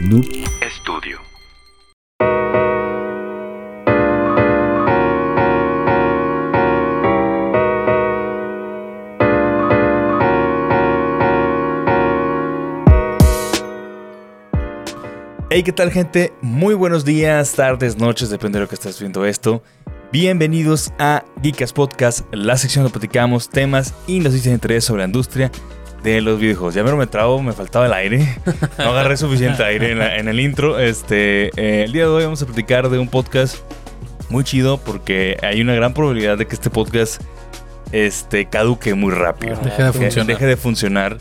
Noob Studio. Hey, ¿qué tal gente? Muy buenos días, tardes, noches, depende de lo que estés viendo esto. Bienvenidos a Geekas Podcast, la sección donde platicamos temas y noticias de interés sobre la industria de los videojuegos. Ya me trabo, me faltaba el aire. No agarré suficiente aire en, el intro. Este, eh, el día de hoy vamos a platicar de un podcast muy chido porque hay una gran probabilidad de que este podcast este, caduque muy rápido. Deje de funcionar. Deje de funcionar.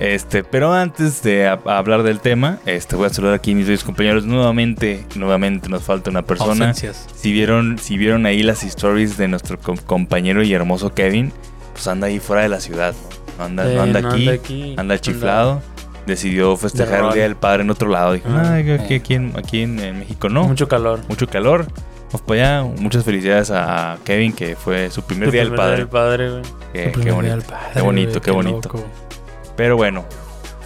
Este, pero antes de hablar del tema, este, voy a saludar aquí a mis dos compañeros. Nuevamente, nuevamente nos falta una persona. Si vieron, si vieron ahí las stories de nuestro compañero y hermoso Kevin, pues anda ahí fuera de la ciudad. No anda, no anda, aquí, anda, chiflado. Decidió festejar el Día del Padre en otro lado. Dijo, ah, aquí, aquí, en, aquí en, México no. Mucho calor. Mucho calor. Vamos para allá. Muchas felicidades a Kevin, que fue su primer Día del Padre. padre Qué, bonito, qué bonito, qué bonito. Pero bueno,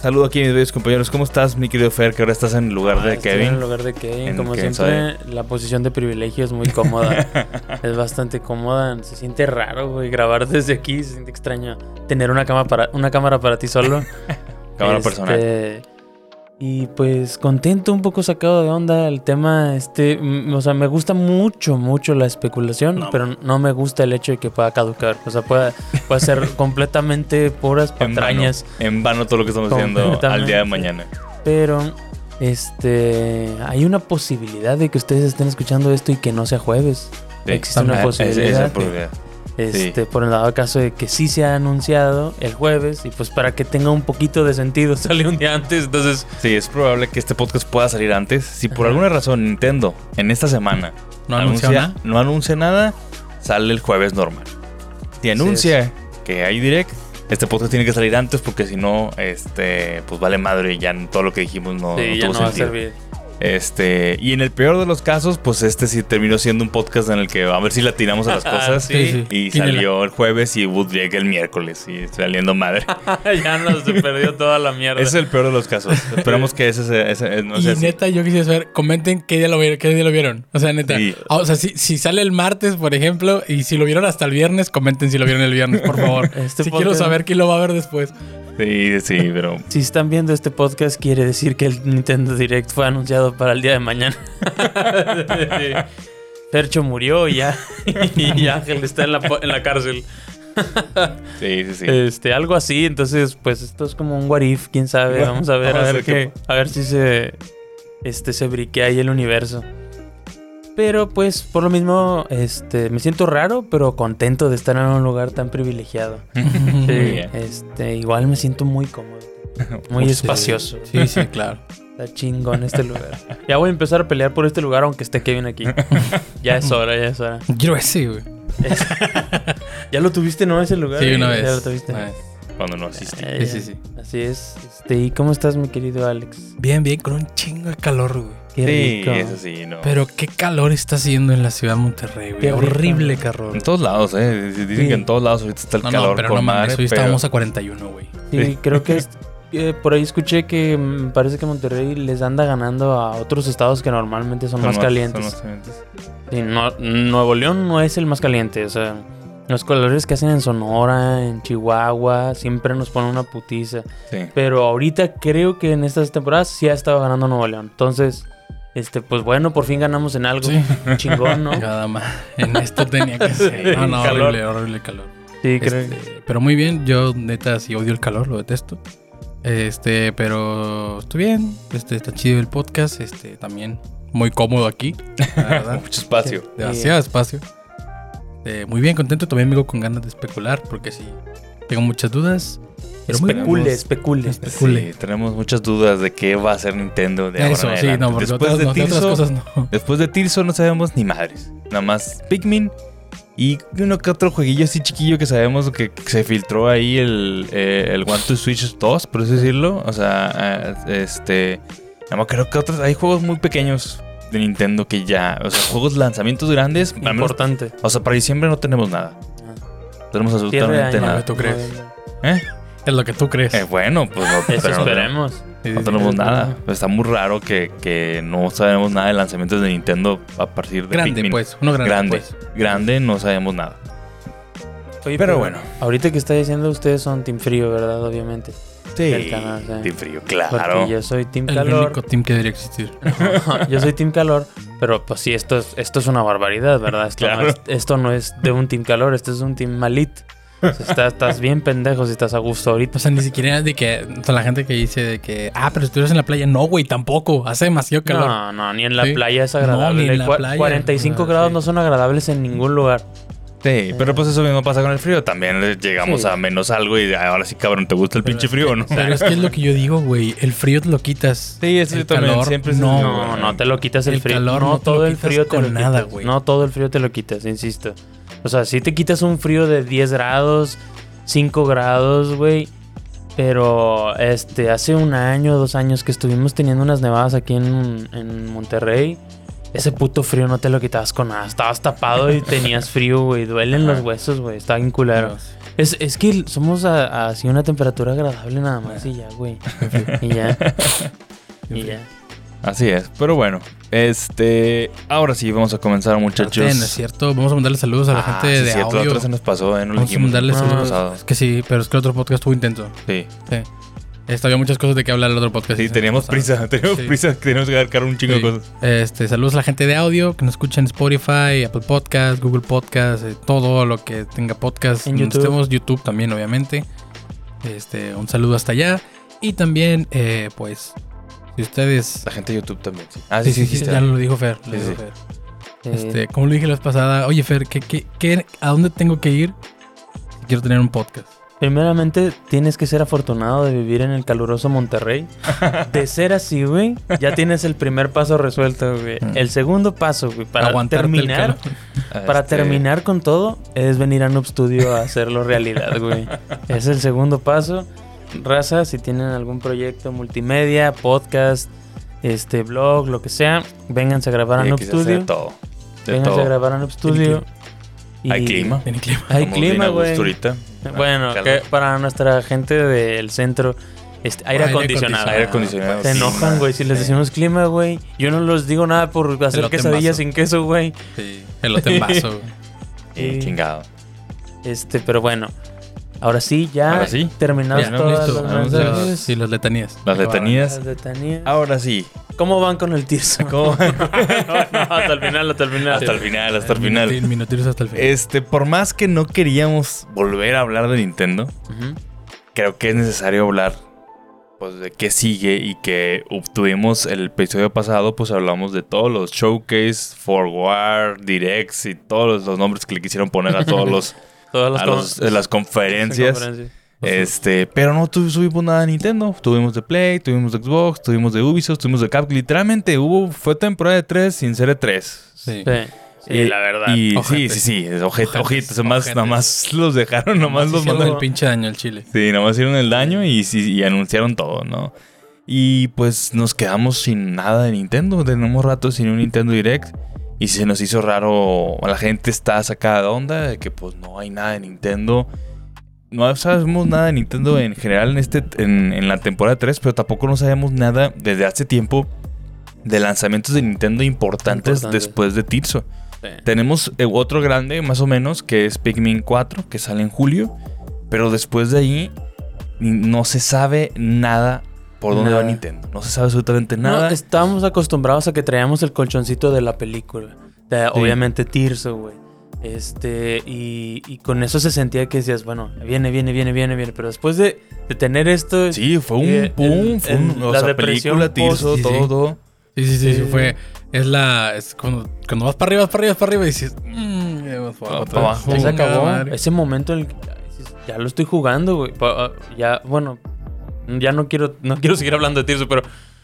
Saludo aquí mis bellos compañeros. ¿Cómo estás, mi querido Fer? Que ahora estás en el lugar de ah, Kevin. en el lugar de Kevin. Como siempre, la posición de privilegio es muy cómoda. es bastante cómoda. Se siente raro, güey. Grabar desde aquí se siente extraño. Tener una, cama para, una cámara para ti solo. cámara personal. Y pues contento, un poco sacado de onda el tema. Este, o sea, me gusta mucho, mucho la especulación, pero no me gusta el hecho de que pueda caducar. O sea, puede, puede ser completamente puras patrañas. En vano, todo lo que estamos haciendo al día de mañana. Pero, este, hay una posibilidad de que ustedes estén escuchando esto y que no sea jueves. Existe una posibilidad. Este, Por el dado caso de que sí se ha anunciado el jueves y pues para que tenga un poquito de sentido sale un día antes, entonces... Sí, es probable que este podcast pueda salir antes. Si por alguna razón Nintendo en esta semana no anuncia, nada, no anuncia nada, sale el jueves normal. Si anuncia que hay direct, este podcast tiene que salir antes porque si no, este, pues vale madre y ya todo lo que dijimos no, sí, ya no va a servir. Este, y en el peor de los casos, pues este sí terminó siendo un podcast en el que a ver si la tiramos a las cosas. Y salió el jueves y Wood llega el miércoles y saliendo madre. ya nos perdió toda la mierda. Ese es el peor de los casos. Esperamos que ese, ese, no Y neta, yo quisiera saber, comenten qué día lo vieron. Qué día lo vieron. O sea, neta. Ah, o sea, si, si, sale el martes, por ejemplo, y si lo vieron hasta el viernes, comenten si lo vieron el viernes, por favor. Este si quiero saber quién lo va a ver después. Sí, sí, pero. Si están viendo este podcast, quiere decir que el Nintendo Direct fue anunciado para el día de mañana. Percho murió y ya. Y Ángel está en la, en la cárcel. Sí, sí, sí. Este, algo así. Entonces, pues esto es como un what if, quién sabe. Vamos a ver, a, ver, qué, a ver si se. Este se briquea ahí el universo. Pero pues por lo mismo, este, me siento raro, pero contento de estar en un lugar tan privilegiado. sí, este, igual me siento muy cómodo. Muy espacioso. Sí, sí, claro. Está chingón este lugar. Ya voy a empezar a pelear por este lugar aunque esté Kevin aquí. Ya es hora, ya es hora. Quiero ese, güey. ¿Ya lo tuviste, no? Ese lugar. Sí, una vez. Ya lo tuviste. Cuando no asistí. sí, sí, sí. Así es. Este, ¿Y cómo estás, mi querido Alex? Bien, bien, con un chingo de calor, güey. Qué sí, eso sí, no. Pero qué calor está haciendo en la ciudad de Monterrey, güey. Qué horrible calor. En todos lados, eh. Dicen que en todos lados ahorita está el calor. No, pero no mames, hoy estábamos a 41, güey. Sí, creo que es, eh, por ahí escuché que me parece que Monterrey les anda ganando a otros estados que normalmente son, más, calientes. Sí, no, Nuevo León no es el más caliente, o sea. Los colores que hacen en Sonora, en Chihuahua, siempre nos ponen una putiza. Sí. Pero ahorita creo que en estas temporadas sí ha estado ganando Nuevo León. Entonces, este, pues bueno, por fin ganamos en algo. Sí. Chingón, ¿no? Nada más. En esto tenía que ser. No, no, horrible, horrible calor. Sí, creo. Este, pero muy bien, yo neta sí odio el calor, lo detesto. Este, pero estoy bien. Este, está chido el podcast. Este, también muy cómodo aquí. Mucho espacio. demasiado espacio. Este, muy bien, contento. También me con ganas de especular porque sí, tengo muchas dudas. especule, especule, especule. Sí, tenemos muchas dudas de qué va a hacer Nintendo de Eso, sí, no, después, de Tirso, cosas no. después de Tirso no sabemos ni madres. Nada más Pikmin y uno que otro jueguillo así chiquillo que sabemos que se filtró ahí el, eh, el One to Switch 2, por así decirlo. O sea, eh, este... No creo que otros... Hay juegos muy pequeños de Nintendo que ya, o sea, juegos lanzamientos grandes. Importante. o sea, para diciembre no tenemos nada. Tenemos absolutamente nada. ¿Tú crees? ¿Eh? Es lo que tú crees. Eh, bueno, pues no, Eso esperemos. no tenemos nada. Está muy raro que, no sabemos nada de lanzamientos de Nintendo a partir de Grande, pues. Uno grande. Grande, pues. grande no sabemos nada. Oye, pero, bueno. Ahorita que está diciendo ustedes son Team Frío, ¿verdad? Obviamente. Sí, Team Frío, claro. Porque yo soy Team Calor. El único team que debería existir. yo soy Team Calor, pero pues sí, esto es, esto es una barbaridad, ¿verdad? Esto, no es, esto no es de un Team Calor, esto es un Team Malit. estás, bien pendejo si estás a gusto ahorita. O sea, ni siquiera de que o la gente que dice de que, ah, pero estuvieras en la playa. No, güey, tampoco. Hace demasiado calor. No, no, ni en la playa es agradable. No, ni en la playa, 45 grados no son agradables en ningún lugar. Sí, pero pues eso mismo pasa con el frío. También llegamos a menos algo y ahora sí, cabrón, ¿te gusta el pinche frío no? Pero es que es lo que yo digo, güey. El frío te lo quitas. Sí, eso el también. Calor, siempre no, no, no te lo quitas el, frío. Calor no, todo el frío te lo nada, güey. No todo el frío te lo quitas, insisto. O sea, si te quitas un frío de 10 grados, 5 grados, güey. Pero este, hace un año, dos años que estuvimos teniendo unas nevadas aquí en, en Monterrey ese puto frío no te lo quitabas con nada. Estabas tapado y tenías frío, güey. Duelen los huesos, güey. Está bien culero. Es, es que somos así una temperatura agradable nada más y ya, güey. y ya. y ya. Así es, pero bueno, este, ahora sí vamos a comenzar muchachos. es cierto, vamos a mandarle saludos a la ah, gente de cierto, audio. se nos pasó, ¿eh? No vamos a mandarle saludos. Es que sí, pero es que el otro podcast estuvo intenso. Sí. Sí. Esto, había muchas cosas de que hablar en el otro podcast. Sí, teníamos prisa, teníamos prisa, tenemos que agarrar un chingo de cosas. Este, saludos a la gente de audio que nos escucha en Spotify, Apple Podcast, Google Podcast, eh, todo lo que tenga podcast. En YouTube. YouTube también, obviamente. Este, un saludo hasta allá. Y también, eh, pues, si ustedes. La gente de YouTube también, sí. Ah, sí, sí, sí, ya lo dijo Fer. Lo dijo Fer. Este, como lo dije la vez pasada, oye Fer, ¿qué, qué, qué, ¿a dónde tengo que ir si quiero tener un podcast? Primeramente, tienes que ser afortunado de vivir en el caluroso Monterrey. De ser así, güey, ya tienes el primer paso resuelto, güey. Mm. El segundo paso, güey, para terminar, para este terminar con todo, es venir a Noob Studio a hacerlo realidad, güey. Es el segundo paso. Raza, si tienen algún proyecto multimedia, podcast, este blog, lo que sea, vénganse a grabar a Noob Studio. Todo. Vénganse a grabar a Noob Studio. Hay clima. Hay clima, güey. Bueno, que para nuestra gente del centro, este, aire, acondicionado. Aire acondicionado. Se enojan, güey, si les decimos clima, güey. Yo no les digo nada por hacer quesadillas sin queso, güey. Sí, elote en vaso, güey. chingado. Este, pero bueno. Ahora sí, ya Ahora sí. terminados todas las, Sí, las letanías. Las letanías. Las letanías. Ahora sí. ¿Cómo van con el Tirso? ¿Cómo? no, hasta el final, hasta el final. Hasta el final, hasta el final. hasta el final. Este, por más que no queríamos volver a hablar de Nintendo, creo que es necesario hablar pues, de qué sigue y que obtuvimos el episodio pasado, pues hablamos de todos los showcase, forward, directs y todos los nombres que le quisieron poner a todos los Todas las, las conferencias. Este, pero no tuvimos nada de Nintendo. Tuvimos de Play, tuvimos de Xbox, tuvimos de Ubisoft, tuvimos de Capcom. Literalmente hubo, fue temporada de 3 sin ser de 3. Sí. sí. la verdad. Y sí, sí, sí, ojete, ojete. Nomás, más los dejaron, nomás los mandaron. el pinche daño al Chile. Sí, nomás hicieron el daño y, y anunciaron todo, ¿no? Y pues nos quedamos sin nada de Nintendo. Tenemos rato sin un Nintendo Direct. Y se nos hizo raro, la gente está sacada de onda de que pues no hay nada de Nintendo. No sabemos nada de Nintendo en general en, este, en, la temporada 3, pero tampoco no sabemos nada desde hace tiempo de lanzamientos de Nintendo importantes después de Tirso. Tenemos eh, otro grande, más o menos, que es Pikmin 4, que sale en julio. Pero después de ahí no se sabe nada por dónde va Nintendo. No se sabe absolutamente nada. No, estábamos acostumbrados a que traíamos el colchoncito de la película. Obviamente Tirso, güey. Este, y, con eso se sentía que decías, bueno, viene, viene, viene, viene, viene. Pero después de, tener esto. Sí, fue un eh, boom. fue un, la película, Tirso, todo, Sí, sí, sí, sí, fue. Es la. Es cuando, cuando vas para arriba, vas para arriba, vas para arriba y dices. Mmm, ya se acabó. Ese momento, el, ya lo estoy jugando, güey. Ya, bueno, ya no quiero, no quiero seguir hablando de Tirso, pero,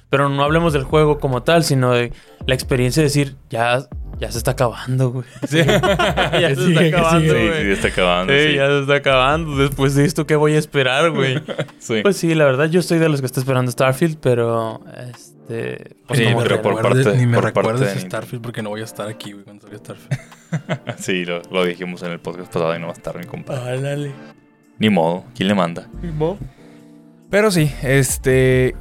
pero no hablemos del juego como tal, sino de la experiencia de decir, ya, ya se está acabando, güey. Sí. ya se está acabando, güey. Sí, sí, está acabando. Sí, ya se está acabando. Después de esto, ¿qué voy a esperar, güey? sí. Pues sí, la verdad, yo estoy de los que está esperando Starfield, pero este. Pues sí, pero por parte, ni me recuerdes Starfield porque no voy a estar aquí, güey, cuando salga Starfield. sí, lo, lo, dijimos en el podcast pasado y no va a estar mi compadre. Ah, dale. Ni modo, ¿quién le manda? Ni modo. Pero sí, este.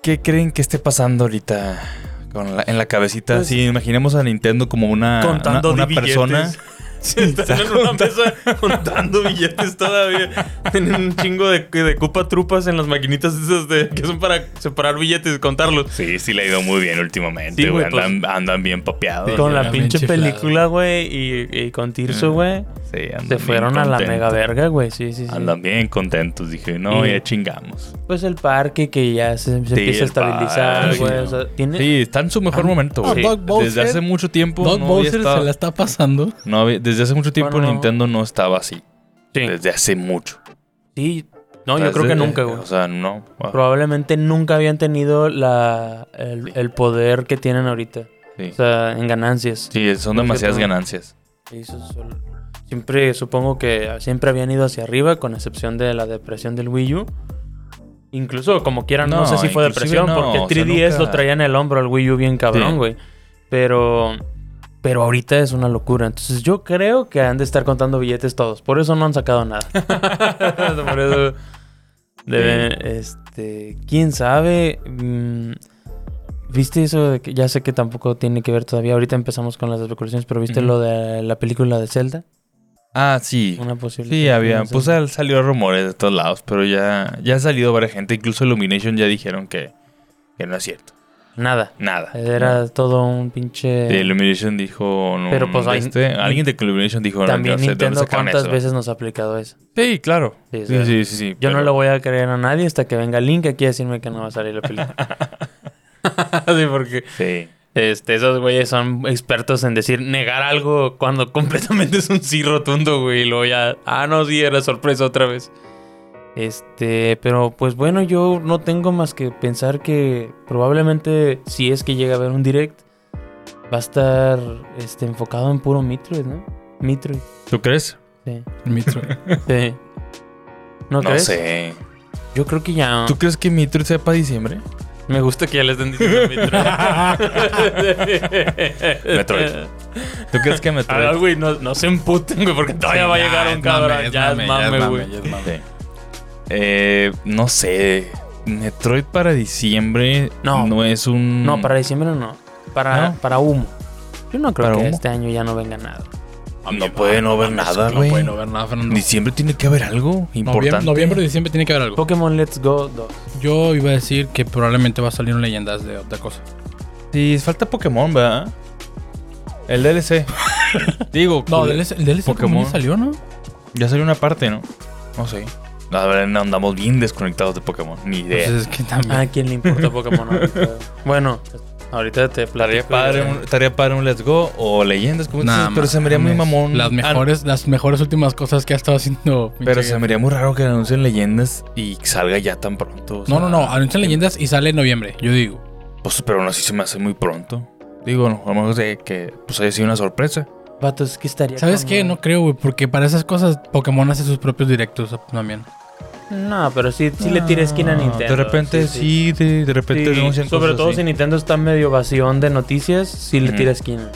¿Qué creen que esté pasando ahorita en la cabecita? Pues, si imaginemos a Nintendo como una, una, persona. están en una mesa contando billetes todavía. Tienen un chingo de, de cupa trupas en las maquinitas esas de, que son para separar billetes y contarlos. Sí, sí le ha ido muy bien últimamente, güey. Pues, andan, bien papeados. con la pinche película, güey, y, con Tirso, güey. Sí, Se fueron a la mega verga, güey. Sí, sí, sí. Andan bien contentos. Dije, no, ya chingamos. Pues el parque que ya se, empieza a estabilizar, güey. Sí, está en su mejor momento, güey. Desde hace mucho tiempo. Doug Bowser se la está pasando. No, desde hace mucho tiempo Nintendo no estaba así. Sí. Desde hace mucho. Sí. No, yo creo que nunca, güey. O sea, no. Probablemente nunca habían tenido la, el, poder que tienen ahorita. Sí. O sea, en ganancias. Sí, son demasiadas ganancias. Sí, eso Siempre, supongo que siempre habían ido hacia arriba, con excepción de la depresión del Wii U. Incluso, como quieran, no, sé si fue depresión, porque 3DS lo traía en el hombro al Wii U bien cabrón, güey. Pero pero ahorita es una locura. Entonces yo creo que han de estar contando billetes todos. Por eso no han sacado nada. Por eso deben, este, quién sabe. Mm, ¿Viste eso de que ya sé que tampoco tiene que ver todavía? Ahorita empezamos con las especulaciones, pero ¿viste lo de la película de Zelda? Ah, sí. Una posibilidad. Sí, había. Pues salió rumores de todos lados, pero ya, ya ha salido varias gente. Incluso Illumination ya dijeron que, que no es cierto. Nada. Nada. Era todo un pinche. De Illumination dijo. Pero pues este, alguien de Illumination dijo. También no, Nintendo cuántas veces nos ha aplicado eso. Sí, claro. Sí, sí, sí, sí, Yo no lo voy a creer a nadie hasta que venga Link aquí a decirme que no va a salir la película. sí, porque. Sí. Este, esos güeyes son expertos en decir negar algo cuando completamente es un sí rotundo, güey. Y luego ya. Ah, no, sí, era sorpresa otra vez. Este, pero pues bueno, yo no tengo más que pensar que probablemente si es que llega a haber un direct, va a estar este, enfocado en puro Metroid, ¿no? Metroid. ¿Tú crees? Sí. Metroid. sí. ¿No, no sé. Yo creo que ya. ¿Tú crees que Metroid sea para diciembre? Me gusta que ya les den diciendo Metroid. Metroid. ¿Tú crees que Metroid? Ah, güey, no, no se emputen, güey, porque todavía va a llegar un cabrón. Ya es mame, güey. Eh, no sé. Metroid para diciembre no, no es un. No, para diciembre no. Para, para humo. Yo no creo que este año ya no venga nada. No puede no haber nada, güey. No puede no haber nada, Fernando. Diciembre tiene que haber algo importante. Noviembre, y diciembre tiene que haber algo. Pokémon Let's Go 2. Yo iba a decir que probablemente va a salir un leyendas de otra cosa. Sí, falta Pokémon, ¿verdad? El DLC. Digo, no, el DLC, el DLC Pokémon salió, ¿no? Ya salió una parte, ¿no? No sé. La verdad, andamos bien desconectados de Pokémon. Ni idea. Pues es que también. ¿A quién le importa Pokémon ahorita? bueno, ahorita te platico. Padre un, estaría padre un Let's Go o Leyendas, como dices, pero se me haría muy mamón. Las mejores, las mejores últimas cosas que ha estado haciendo. Pero se me haría muy raro que anuncien Leyendas y salga ya tan pronto. no, no, no. Anuncian Leyendas y sale en noviembre, yo digo. Pues, pero aún así se me hace muy pronto. Digo, no, a lo mejor de que pues haya sido una sorpresa. Vatos, ¿qué estaría? ¿Sabes qué? No creo, güey, porque para esas cosas Pokémon hace sus propios directos también. No, pero sí, sí le tira esquina a Nintendo. De repente sí, de, repente sí, Sobre todo si Nintendo está medio vacío de noticias, sí le tira esquina.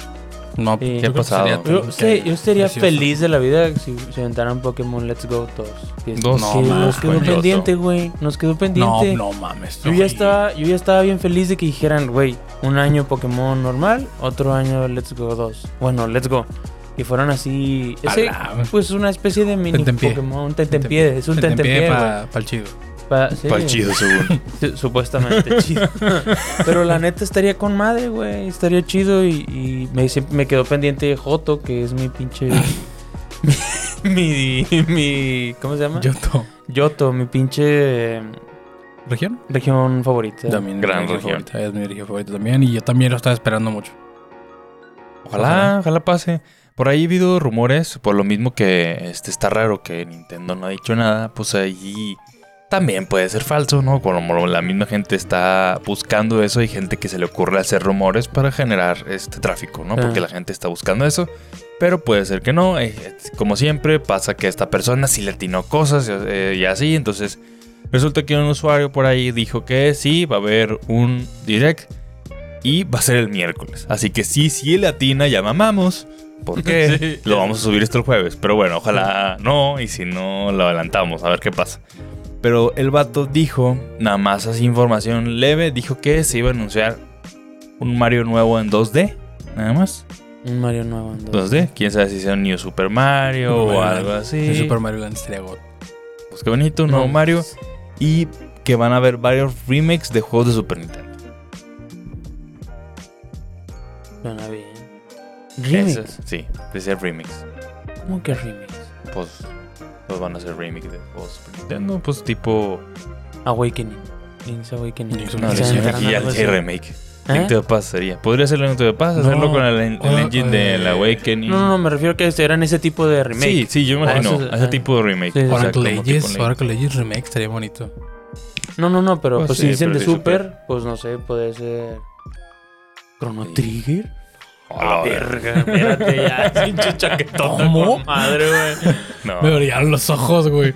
No, ¿qué ha pasado? Yo, yo estaría feliz de la vida si se inventaran Pokémon Let's Go 2. Dos. No, nos quedó pendiente, güey. Nos quedó pendiente. No, no mames. Yo ya, estaba, yo ya estaba bien feliz de que dijeran, güey, un año Pokémon normal, otro año Let's Go 2. Bueno, Let's Go. Y fueron así. Ese, pues una especie de mini Pokémon. Tentempié. Es un tentempié. para el chido. Para el chido, según. Supuestamente chido. Pero la neta estaría con madre, güey. Estaría chido. Y, me, me quedó pendiente Joto, que es mi pinche. mi, mi, ¿Cómo se llama? Yoto. Yoto, mi pinche. ¿Región? Región favorita. También. Gran región. Es mi región favorita también. Y yo también lo estaba esperando mucho. Ojalá, ojalá pase. Por ahí he habido rumores, por lo mismo que este, está raro que Nintendo no ha dicho nada, pues ahí también puede ser falso, ¿no? Como la misma gente está buscando eso, hay gente que se le ocurre hacer rumores para generar este tráfico, ¿no? Porque la gente está buscando eso. Pero puede ser que no. Eh, como siempre, pasa que esta persona sí le atinó cosas eh, y así. Entonces, resulta que un usuario por ahí dijo que sí, va a haber un direct y va a ser el miércoles. Así que sí, sí le atina, ya mamamos. ¿Por qué? Lo vamos a subir esto el jueves. Pero bueno, ojalá no. Y si no, lo adelantamos. A ver qué pasa. Pero el vato dijo, nada más así información leve, dijo que se iba a anunciar un Mario nuevo en 2D, nada más. Un Mario nuevo en 2D. Quién sabe si sea un New Super Mario o algo así. El Super Mario Land sería Pues qué bonito, un nuevo Mario. Y que van a haber varios remakes de juegos de Super Nintendo. Suena bien. ¿Remix? sí, ser remix. ¿Cómo que remix? Pues, pues van a ser remix de juegos Super Nintendo, pues tipo... Awakening. Link's Awakening. Link's Awakening. Y el remake. Link to the Past sería. Podría ser Link to the Past, hacerlo con el, engine de la Awakening. No, no, me refiero a que eran ese tipo de remake. Sí, sí, yo me imagino. ese tipo de remake. Sí, Oracle Legends, Oracle Legends remake estaría bonito. No, no, no, pero pues, pues si dicen de Super, pues no sé, puede ser. Chrono Trigger. A verga, espérate ya, pinche chaquetón. ¿Cómo? Madre, güey. No. Me brillaron los ojos, güey.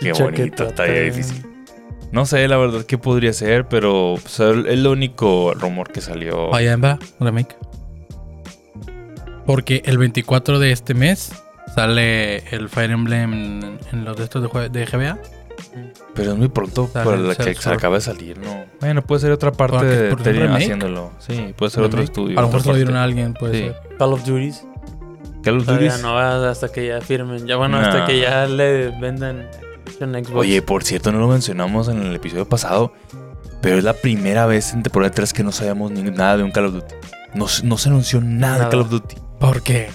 Qué bonito, está difícil. No sé, la verdad, qué podría ser, pero es el único rumor que salió. Vaya, va, remake. Porque el 24 de este mes sale el Fire Emblem en, los de estos de, de GBA. Pero es muy pronto para la que se acaba de salir, ¿no? Bueno, puede ser otra parte de Ethereum haciéndolo. Sí, puede ser otro estudio. A lo mejor lo dieron a alguien, puede ser. Call of Duty. Call of Duty. no hasta que ya firmen. Ya bueno, hasta que ya le vendan en Xbox. Oye, por cierto, no lo mencionamos en el episodio pasado. Pero es la primera vez en temporada 3 que no sabíamos ni nada de un Call of Duty. No, no se anunció nada, de Call of Duty. ¿Por qué?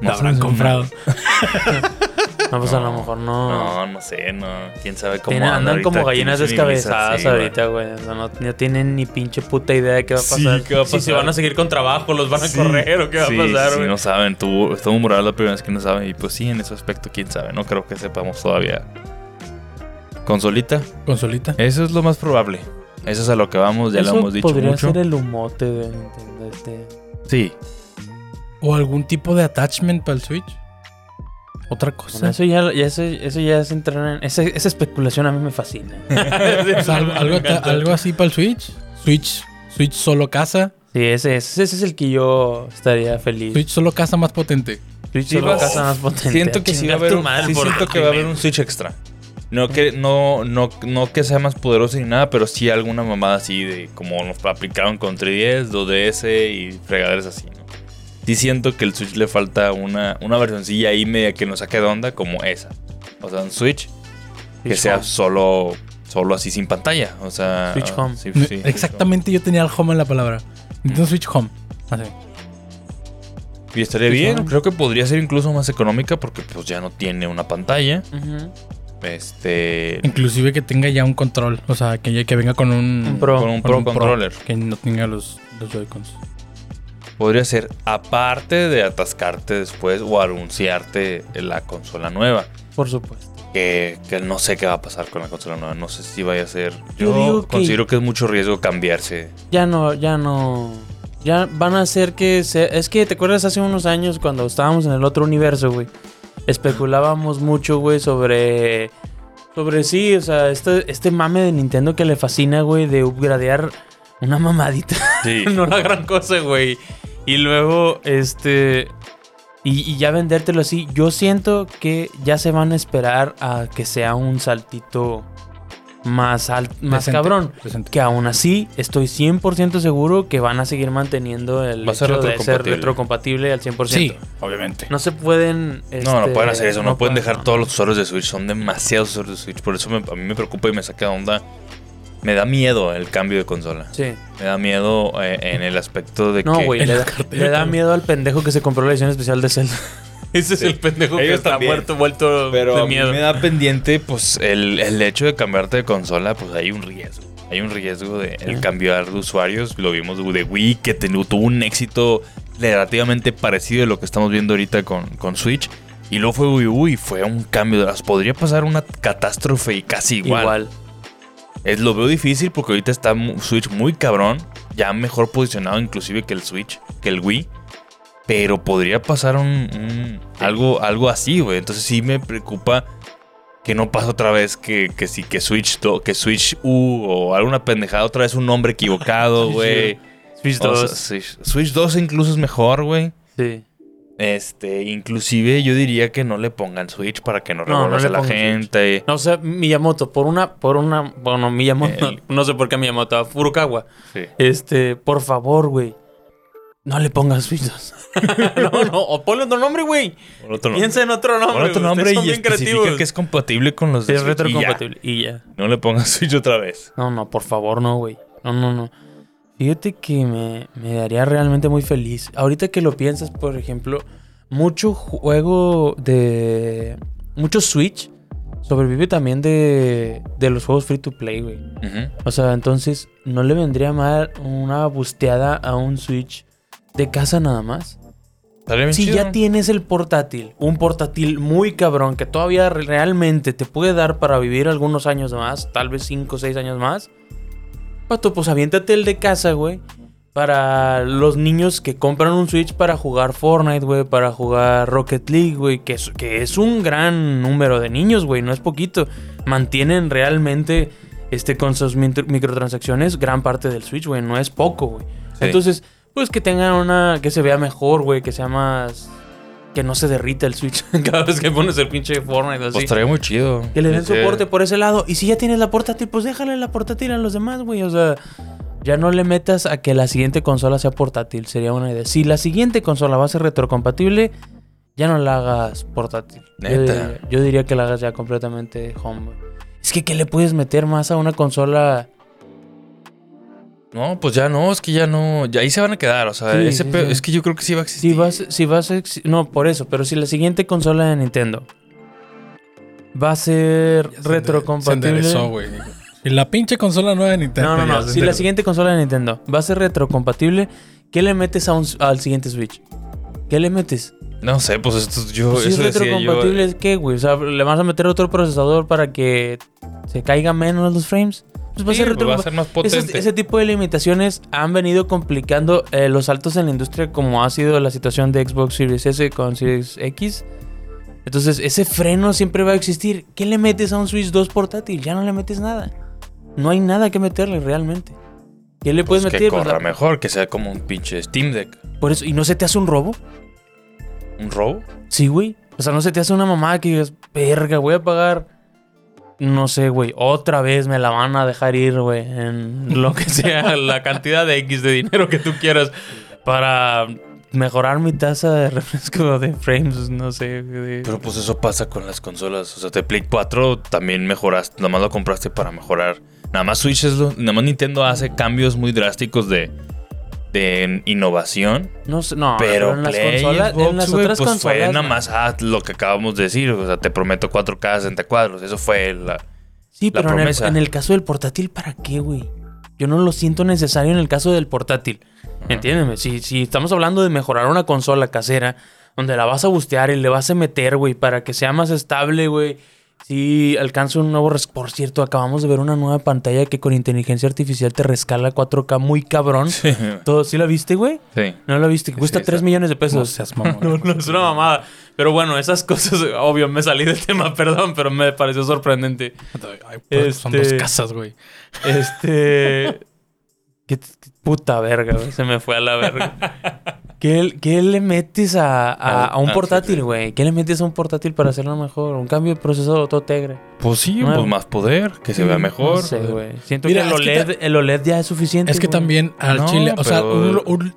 No lo habrán comprado. No, pues a lo mejor no. No, no sé, no. Quién sabe cómo andan. como gallinas descabezadas ahorita, güey. no, tienen ni pinche puta idea de qué va a pasar. Sí, ¿qué va a pasar? Si se van a seguir con trabajo, los van a correr o qué va a pasar, güey. Sí, no saben. Tuvo, estuvo moral la primera vez que no saben. Y pues sí, en ese aspecto, quién sabe. No creo que sepamos todavía. ¿Consolita? ¿Consolita? Eso es lo más probable. Eso es a lo que vamos, ya lo hemos dicho podría mucho. ser el humote de Nintendo este. Sí. ¿O algún tipo de attachment para el Switch? Otra cosa. eso ya, eso, ya es entrar en. Esa, especulación a mí me fascina. algo, así para el Switch. Switch. Switch solo casa. Sí, ese, ese, es el que yo estaría feliz. Switch solo casa más potente. Switch solo casa más potente. Siento que sí va a haber un, siento que va a haber un Switch extra. No que, no, no, no que sea más poderoso ni nada, pero sí alguna mamada así de como nos aplicaron con 3DS, 2DS y fregaderas así, ¿no? Sí siento que el Switch le falta una, una versioncilla ahí media que nos saque de onda como esa. O sea, un Switch que sea solo solo así sin pantalla. O sea, Switch Home. Exactamente, yo tenía el home en la palabra. Nintendo Switch Home. Así. Y estaría bien. Creo que podría ser incluso más económica porque pues ya no tiene una pantalla. Este. Inclusive que tenga ya un control. O sea, que, que venga con un, Pro, con un Pro Controller. que no tenga los, los Joy-Cons podría ser aparte de atascarte después o anunciarte la consola nueva. Por supuesto. Que, no sé qué va a pasar con la consola nueva. No sé si vaya a ser. Yo, considero que... es mucho riesgo cambiarse. Ya no, ya no. Ya van a hacer que Es que te acuerdas hace unos años cuando estábamos en el otro universo, güey. Especulábamos mucho, güey, sobre. Sobre sí, o sea, este, este mame de Nintendo que le fascina, güey, de upgradear una mamadita. Sí. no la gran cosa, güey. Y luego, este. Y, ya vendértelo así. Yo siento que ya se van a esperar a que sea un saltito más, alto, más cabrón. Que aún así, estoy 100% seguro que van a seguir manteniendo el hecho de ser retrocompatible al 100%. Sí, obviamente. No se pueden... no, no pueden hacer eso. No, pueden dejar todos los usuarios de Switch. Son demasiados usuarios de Switch. Por eso a mí me preocupa y me saca de onda me da miedo el cambio de consola. Sí. Me da miedo eh, en el aspecto de que. No, güey. Le, da miedo al pendejo que se compró la edición especial de Zelda. Ese es el pendejo que está muerto, vuelto Pero de miedo. me da pendiente, pues, el, hecho de cambiarte de consola, pues hay un riesgo. Hay un riesgo de el cambiar de usuarios. Lo vimos de Wii, que tuvo un éxito relativamente parecido a lo que estamos viendo ahorita con, con Switch. Y luego fue Wii U y fue un cambio de las. Podría pasar una catástrofe y casi igual. Igual. Es, lo veo difícil porque ahorita está Switch muy cabrón. Ya mejor posicionado inclusive que el Switch, que el Wii. Pero podría pasar un, algo, algo así, güey. Entonces sí me preocupa que no pase otra vez que, que sí, que Switch, que Switch U o alguna pendejada, otra vez un nombre equivocado, güey. Switch 2. Switch 2 incluso es mejor, güey. Sí. Este, inclusive yo diría que no le pongan Switch para que no revuelvas a la gente. No, o sea, Miyamoto, por una, por una, bueno, Miyamoto, no, sé por qué Miyamoto, a Furukawa. Sí. Este, por favor, güey. No le pongas Switch no, no, o ponle otro nombre, güey. Piensa en otro nombre. Pon otro nombre y especifica que es compatible con los de Es retrocompatible y ya. No le pongas Switch otra vez. No, no, por favor, no, güey. No, no, no. Fíjate que me, me daría realmente muy feliz. Ahorita que lo piensas, por ejemplo, mucho juego de. Mucho Switch sobrevive también de, de los juegos free to play, güey. O sea, entonces, ¿no le vendría mal una busteada a un Switch de casa nada más? Si ya tienes el portátil, un portátil muy cabrón que todavía realmente te puede dar para vivir algunos años más, tal vez 5 o 6 años más, pato, pues aviéntate el de casa, güey. Para los niños que compran un Switch para jugar Fortnite, güey, para jugar Rocket League, güey, que es, que es un gran número de niños, güey, no es poquito. Mantienen realmente este, con sus microtransacciones gran parte del Switch, güey, no es poco, güey. Entonces, pues que tengan una. que se vea mejor, güey, que sea más. Que no se derrita el Switch cada vez que pones el pinche Fortnite así. Pues estaría muy chido. Que le den soporte por ese lado. Y si ya tienes la portátil, pues déjale la portátil a los demás, güey. O sea, ya no le metas a que la siguiente consola sea portátil. Sería una idea. Si la siguiente consola va a ser retrocompatible, ya no la hagas portátil. Neta. Yo, diría que la hagas ya completamente home. Es que, ¿qué le puedes meter más a una consola no, pues ya no, es que ya no, ya ahí se van a quedar, o sea, ese es que yo creo que sí va a existir. Si vas, si vas a, no, por eso, pero si la siguiente consola de Nintendo va a ser retrocompatible. Si la pinche consola nueva de Nintendo. No, no, no. Si la siguiente consola de Nintendo va a ser retrocompatible, ¿qué le metes a un, al siguiente Switch? ¿Qué le metes? No sé, pues esto yo. Pues si es retrocompatible, ¿qué, güey? O sea, ¿le vas a meter otro procesador para que se caiga menos los frames? Pues va, a ser pues más potente. Ese, tipo de limitaciones han venido complicando eh, los saltos en la industria, como ha sido la situación de Xbox Series S con Series X. Entonces, ese freno siempre va a existir. ¿Qué le metes a un Switch 2 portátil? Ya no le metes nada. No hay nada que meterle realmente. ¿Qué le puedes pues meter? Que corra mejor, que sea como un pinche Steam Deck. Por eso, ¿y no se te hace un robo? ¿Un robo? Sí, güey. O sea, no se te hace una mamá que digas, verga, voy a pagar no sé, güey, otra vez me la van a dejar ir, güey, en lo que sea, la cantidad de X de dinero que tú quieras para mejorar mi tasa de refresco de frames, no sé. Pero pues eso pasa con las consolas. O sea, te Play 4 también mejoraste, nada más lo compraste para mejorar. Nada más Switch es lo, nada más Nintendo hace cambios muy drásticos de de innovación. No sé, no, pero, en las consolas, en las otras pues consolas, fue nada más ah, lo que acabamos de decir. O sea, te prometo 4K 60 cuadros. Eso fue la. Sí, pero En, el, caso del portátil, ¿para qué, güey? Yo no lo siento necesario en el caso del portátil. Entiéndeme, si, si estamos hablando de mejorar una consola casera, donde la vas a bustear y le vas a meter, güey, para que sea más estable, güey Sí, alcanza un nuevo... Por cierto, acabamos de ver una nueva pantalla que con inteligencia artificial te rescala 4K muy cabrón. Sí. ¿Todo, ¿Sí la viste, güey? Sí. ¿No la viste? Cuesta 3 millones de pesos. No seas mamón. no, no, es una mamada. Pero bueno, esas cosas... Obvio, me salí del tema, perdón, pero me pareció sorprendente. Pues, son dos este, casas, güey. Este... Qué puta verga, güey. Se me fue a la verga. ¿Qué, le metes a, un portátil, güey? ¿Qué le metes a un portátil para hacerlo mejor? ¿Un cambio de procesador todo tegre? Pues sí, pues más poder, que se vea mejor. No sé, güey. Siento que, el OLED, el OLED, ya es suficiente. Es que también al chile, o sea,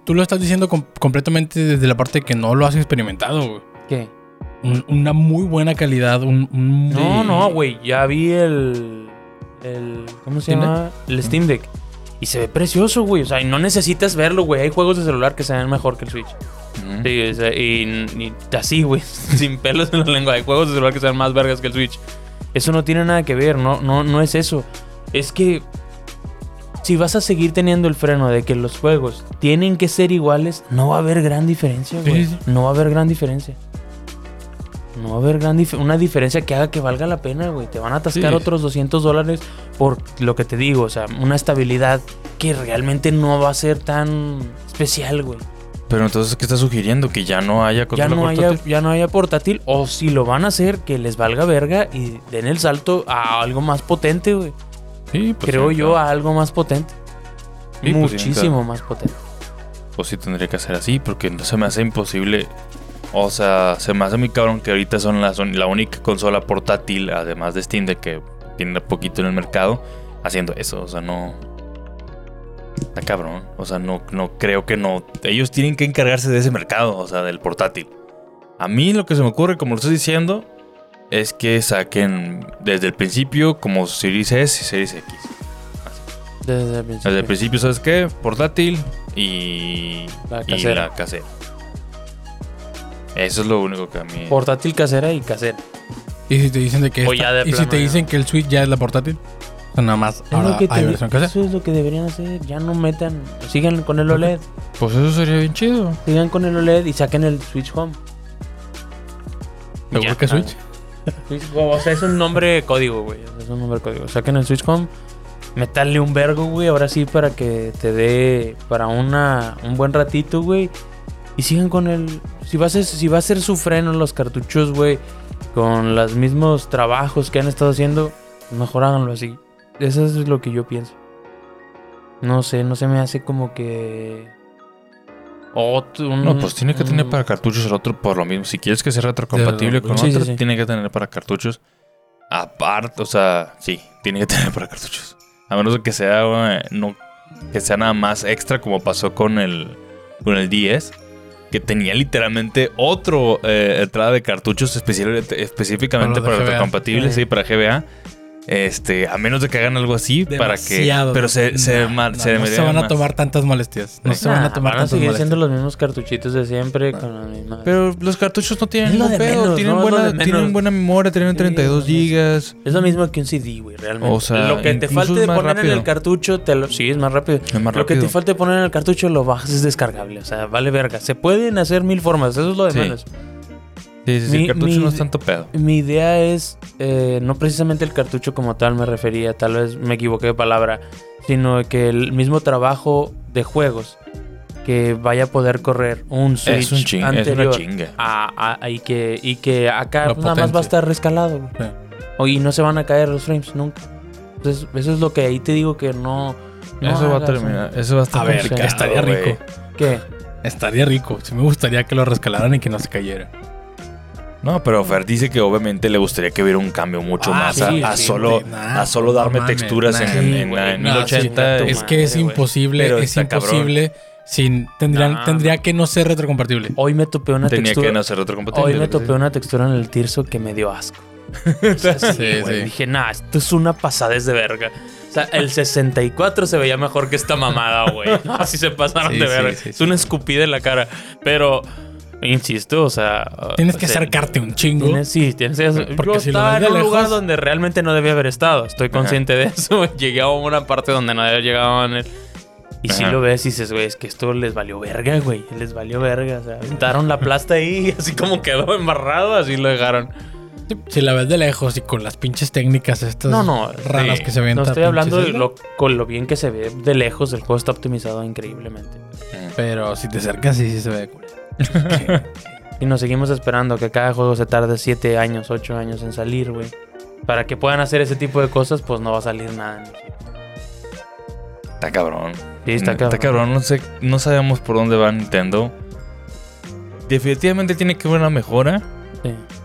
tú lo estás diciendo completamente desde la parte que no lo has experimentado, güey. ¿Qué? una muy buena calidad, un... no, no, güey. Ya vi el... el ¿Cómo se llama? El Steam Deck. Y se ve precioso, güey. O sea, y no necesitas verlo, güey. Hay juegos de celular que se ven mejor que el Switch. Sí, y, así, güey. Sin pelos en la lengua. Hay juegos de celular que se ven más vergas que el Switch. Eso no tiene nada que ver. No, no, no es eso. Es que si vas a seguir teniendo el freno de que los juegos tienen que ser iguales, no va a haber gran diferencia, güey. No va a haber gran diferencia. No va a haber gran una diferencia que haga que valga la pena, güey. Te van a atascar otros 200 dólares por lo que te digo. O sea, una estabilidad que realmente no va a ser tan especial, güey. Pero entonces, ¿qué estás sugiriendo? ¿Que ya no haya ya no portátil? Haya, ya no haya portátil. O si lo van a hacer, que les valga verga y den el salto a algo más potente, güey. Sí, pues Creo yo a algo más potente. Pues Muchísimo más potente. Pues sí tendría que ser así, porque no se me hace imposible O sea, se me hace muy cabrón que ahorita son la, son la única consola portátil, además de Steam, de que tiene poquito en el mercado, haciendo eso. O sea, no. Está cabrón. O sea, no, no creo que no. Ellos tienen que encargarse de ese mercado, o sea, del portátil. A mí lo que se me ocurre, como lo estoy diciendo, es que saquen desde el principio como Series S y Series X. Desde el principio. Desde el principio, ¿sabes qué? Portátil y la casera. Eso es lo único que a mí. Portátil casera y casera. ¿Y si te dicen de que ¿Y si te dicen que el Switch ya es la portátil? nada más ahora hay versión casera. Eso es lo que deberían hacer. Ya no metan. Sigan con el OLED. Pues eso sería bien chido. Sigan con el OLED y saquen el Switch Home. ¿Seguro que Switch? o sea, es un nombre código, güey. Es un nombre código. Saquen el Switch Home. Meterle un vergo, güey. Ahora sí, para que te dé para una, un buen ratito, güey. Y sigan con el. Si va a ser, si va a ser su freno los cartuchos, güey. Con los mismos trabajos que han estado haciendo. Mejor háganlo así. Eso es lo que yo pienso. No sé, no se me hace como que. Otro, no, pues tiene que tener para cartuchos el otro por lo mismo. Si quieres que sea retrocompatible con otro, tiene que tener para cartuchos. Aparte, o sea, sí, tiene que tener para cartuchos. A menos que sea no que sea nada más extra como pasó con el con el 10 que tenía literalmente otro eh, entrada de cartuchos específicamente para, retrocompatible, sí, para GBA este, a menos de que hagan algo así para que. Pero se, se, no, se, van a tomar tantas molestias. No se van a tomar van a seguir siendo los mismos cartuchitos de siempre. Con Pero los cartuchos no tienen ningún pedo. tienen, buena, tienen buena memoria, tienen 32 gigas. Es lo mismo que un CD, güey, realmente. O sea, lo que te falte de poner en el cartucho, te lo, sí, es más rápido. Es más Lo que te falte poner en el cartucho lo bajas es descargable. O sea, vale verga. Se pueden hacer mil formas. Eso es lo de menos. Sí, sí, sí, el cartucho no es tanto pedo. Mi idea es, eh, no precisamente el cartucho como tal me refería, tal vez me equivoqué de palabra, sino que el mismo trabajo de juegos que vaya a poder correr un Switch es un anterior es una chinga. A, y, que, y que acá nada más va a estar rescalado. Y no se van a caer los frames nunca. Entonces, eso es lo que ahí te digo que no... eso va a terminar, eso va a estar A ver, estaría rico. ¿Qué? Estaría rico. Sí me gustaría que lo rescalaran y que no se cayera. No, pero Fer dice que obviamente le gustaría que hubiera un cambio mucho ah, más a, solo, a solo darme texturas en, en, 1080. es que es imposible, es imposible. Sin, tendrían, tendría que no ser retrocompatible. Hoy me topé una Tenía textura. que no ser retrocompatible. Hoy me topé una textura en el tirso que me dio asco. sí, sí, Dije, nah, esto es una pasadez de verga. O sea, el 64 se veía mejor que esta mamada, güey. Así se pasaron de verga. es una escupida en la cara. Pero Insisto, o sea. Tienes que acercarte un chingo. sí, tienes que. Porque si estaba en un lugar donde realmente no debía haber estado. Estoy consciente de eso. Llegué a una parte donde no había llegado en el. Y si lo ves y dices, güey, es que esto les valió verga, güey. Les valió verga. O sea, aventaron la plasta ahí y así como quedó embarrado, así lo dejaron. Si la ves de lejos y con las pinches técnicas estas no, no, raras que se ven. No estoy hablando de lo, con lo bien que se ve de lejos. El juego está optimizado increíblemente. Pero si te acercas, sí, sí se ve y nos seguimos esperando que cada juego se tarde 7 años, 8 años en salir, güey. Para que puedan hacer ese tipo de cosas, pues no va a salir nada. Está cabrón. Sí, está cabrón. Está cabrón. No, sé, no sabemos por dónde va Nintendo. Definitivamente tiene que haber una mejora.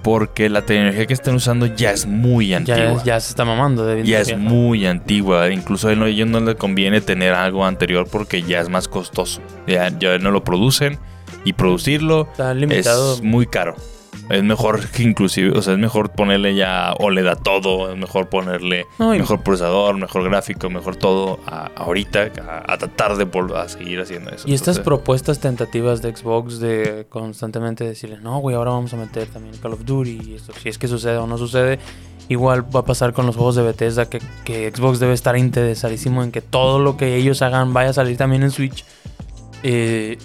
Porque la tecnología que están usando ya es muy antigua. Ya, se está mamando. De ya es muy antigua. Incluso a ellos no les conviene tener algo anterior porque ya es más costoso. Ya, ya no lo producen y producirlo es muy caro. Es mejor que inclusive, o sea, es mejor ponerle ya OLED a todo, es mejor ponerle mejor procesador, mejor gráfico, mejor todo ahorita, a, tratar de a seguir haciendo eso. Y estas propuestas tentativas de Xbox de constantemente decirle, no, güey, ahora vamos a meter también Call of Duty, y esto, si es que sucede o no sucede, igual va a pasar con los juegos de Bethesda, que, que Xbox debe estar interesadísimo en que todo lo que ellos hagan vaya a salir también en Switch. Eh,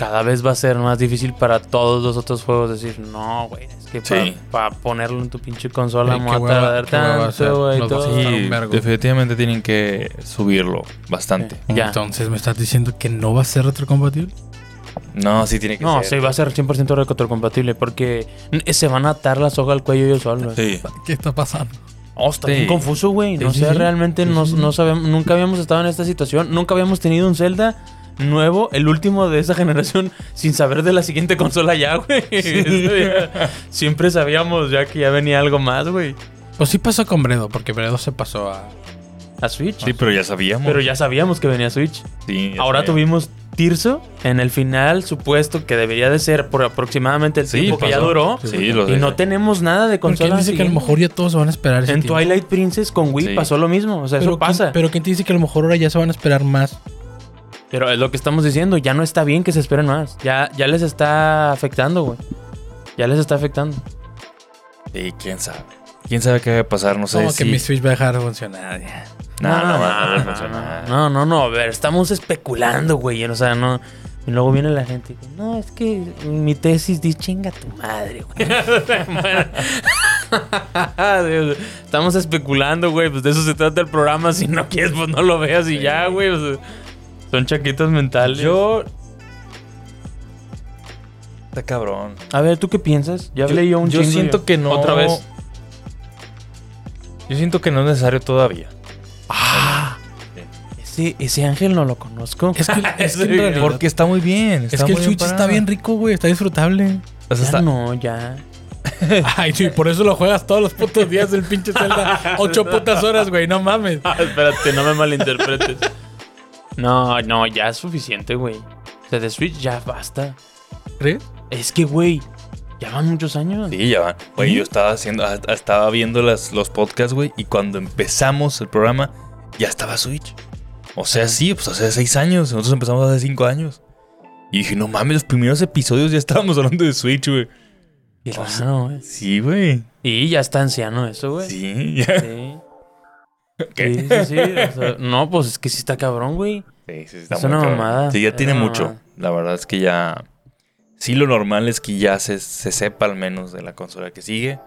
cada vez va a ser más difícil para todos los otros juegos decir, no, güey, es que para ponerlo en tu pinche consola sí, vamos a tanto, güey. Sí, definitivamente tienen que subirlo bastante. Entonces, ¿me estás diciendo que no va a ser retrocompatible? No, sí tiene que ser. No, sí, va a ser 100% retrocompatible porque se van a atar la soga al cuello ellos solos. Sí. ¿Qué está pasando? Oh, está bien confuso, güey. No sé, realmente no, no sabemos, nunca habíamos estado en esta situación. Nunca habíamos tenido un Zelda nuevo, el último de esa generación, sin saber de la siguiente consola ya, güey. Siempre sabíamos ya que ya venía algo más, güey. Pues sí pasó con Bredo, porque Bredo se pasó a... A Switch. Sí, pero ya sabíamos. Pero ya sabíamos que venía Switch. Sí, Ahora tuvimos Tirso en el final supuesto que debería de ser por aproximadamente el tiempo que ya duró. Sí, y no tenemos nada de consola. ¿Quién dice que a lo mejor ya todos se van a esperar En Twilight Princess con Wii pasó lo mismo. O sea, eso pasa. pero ¿quién te dice que a lo mejor ahora ya se van a esperar más? Pero es lo que estamos diciendo. Ya no está bien que se esperen más. Ya, ya les está afectando, güey. Ya les está afectando. Y quién sabe. ¿Quién sabe qué va a pasar? No sé Como que mi Switch va a dejar de funcionar ya. No, no, no, no, no, no, a ver, estamos especulando, güey. O sea, no. Y luego viene la gente y dice, no, es que mi tesis dice, chinga tu madre, güey. estamos especulando, güey. Pues de eso se trata el programa. Si no quieres, pues no lo veas y ya, güey. Son chaquitos mentales. Yo. Está cabrón. A ver, ¿tú qué piensas? Ya hablé yo un Yo siento que no. Otra vez. Yo siento que no es necesario todavía. Ah. Ese, ese ángel no lo conozco. Es que, porque está muy bien. es que el Switch está bien rico, güey. Está disfrutable. ya no, ya. Ay, sí, por eso lo juegas todos los putos días del pinche Zelda. Ocho putas horas, güey. No mames. Ah, espérate, no me malinterpretes. No, no, ya es suficiente, güey. O sea, de Switch ya basta. ¿Crees? Es que, güey, ya van muchos años. Sí, ya van. Güey, yo estaba haciendo, estaba viendo las, los podcasts, güey, y cuando empezamos el programa, ya estaba Switch. O sea, sí, pues hace seis años. Nosotros empezamos hace cinco años. Y dije, no mames, los primeros episodios ya estábamos hablando de Switch, güey. güey. Sí, güey. Y ya está anciano eso, güey. Sí, ya. Sí. ¿Qué? Sí, sí, sí. no, pues es que sí está cabrón, güey. Sí, sí está Es una mamada. Sí, ya tiene mucho. La verdad es que ya Sí, lo normal es que ya se, sepa al menos de la consola que sigue.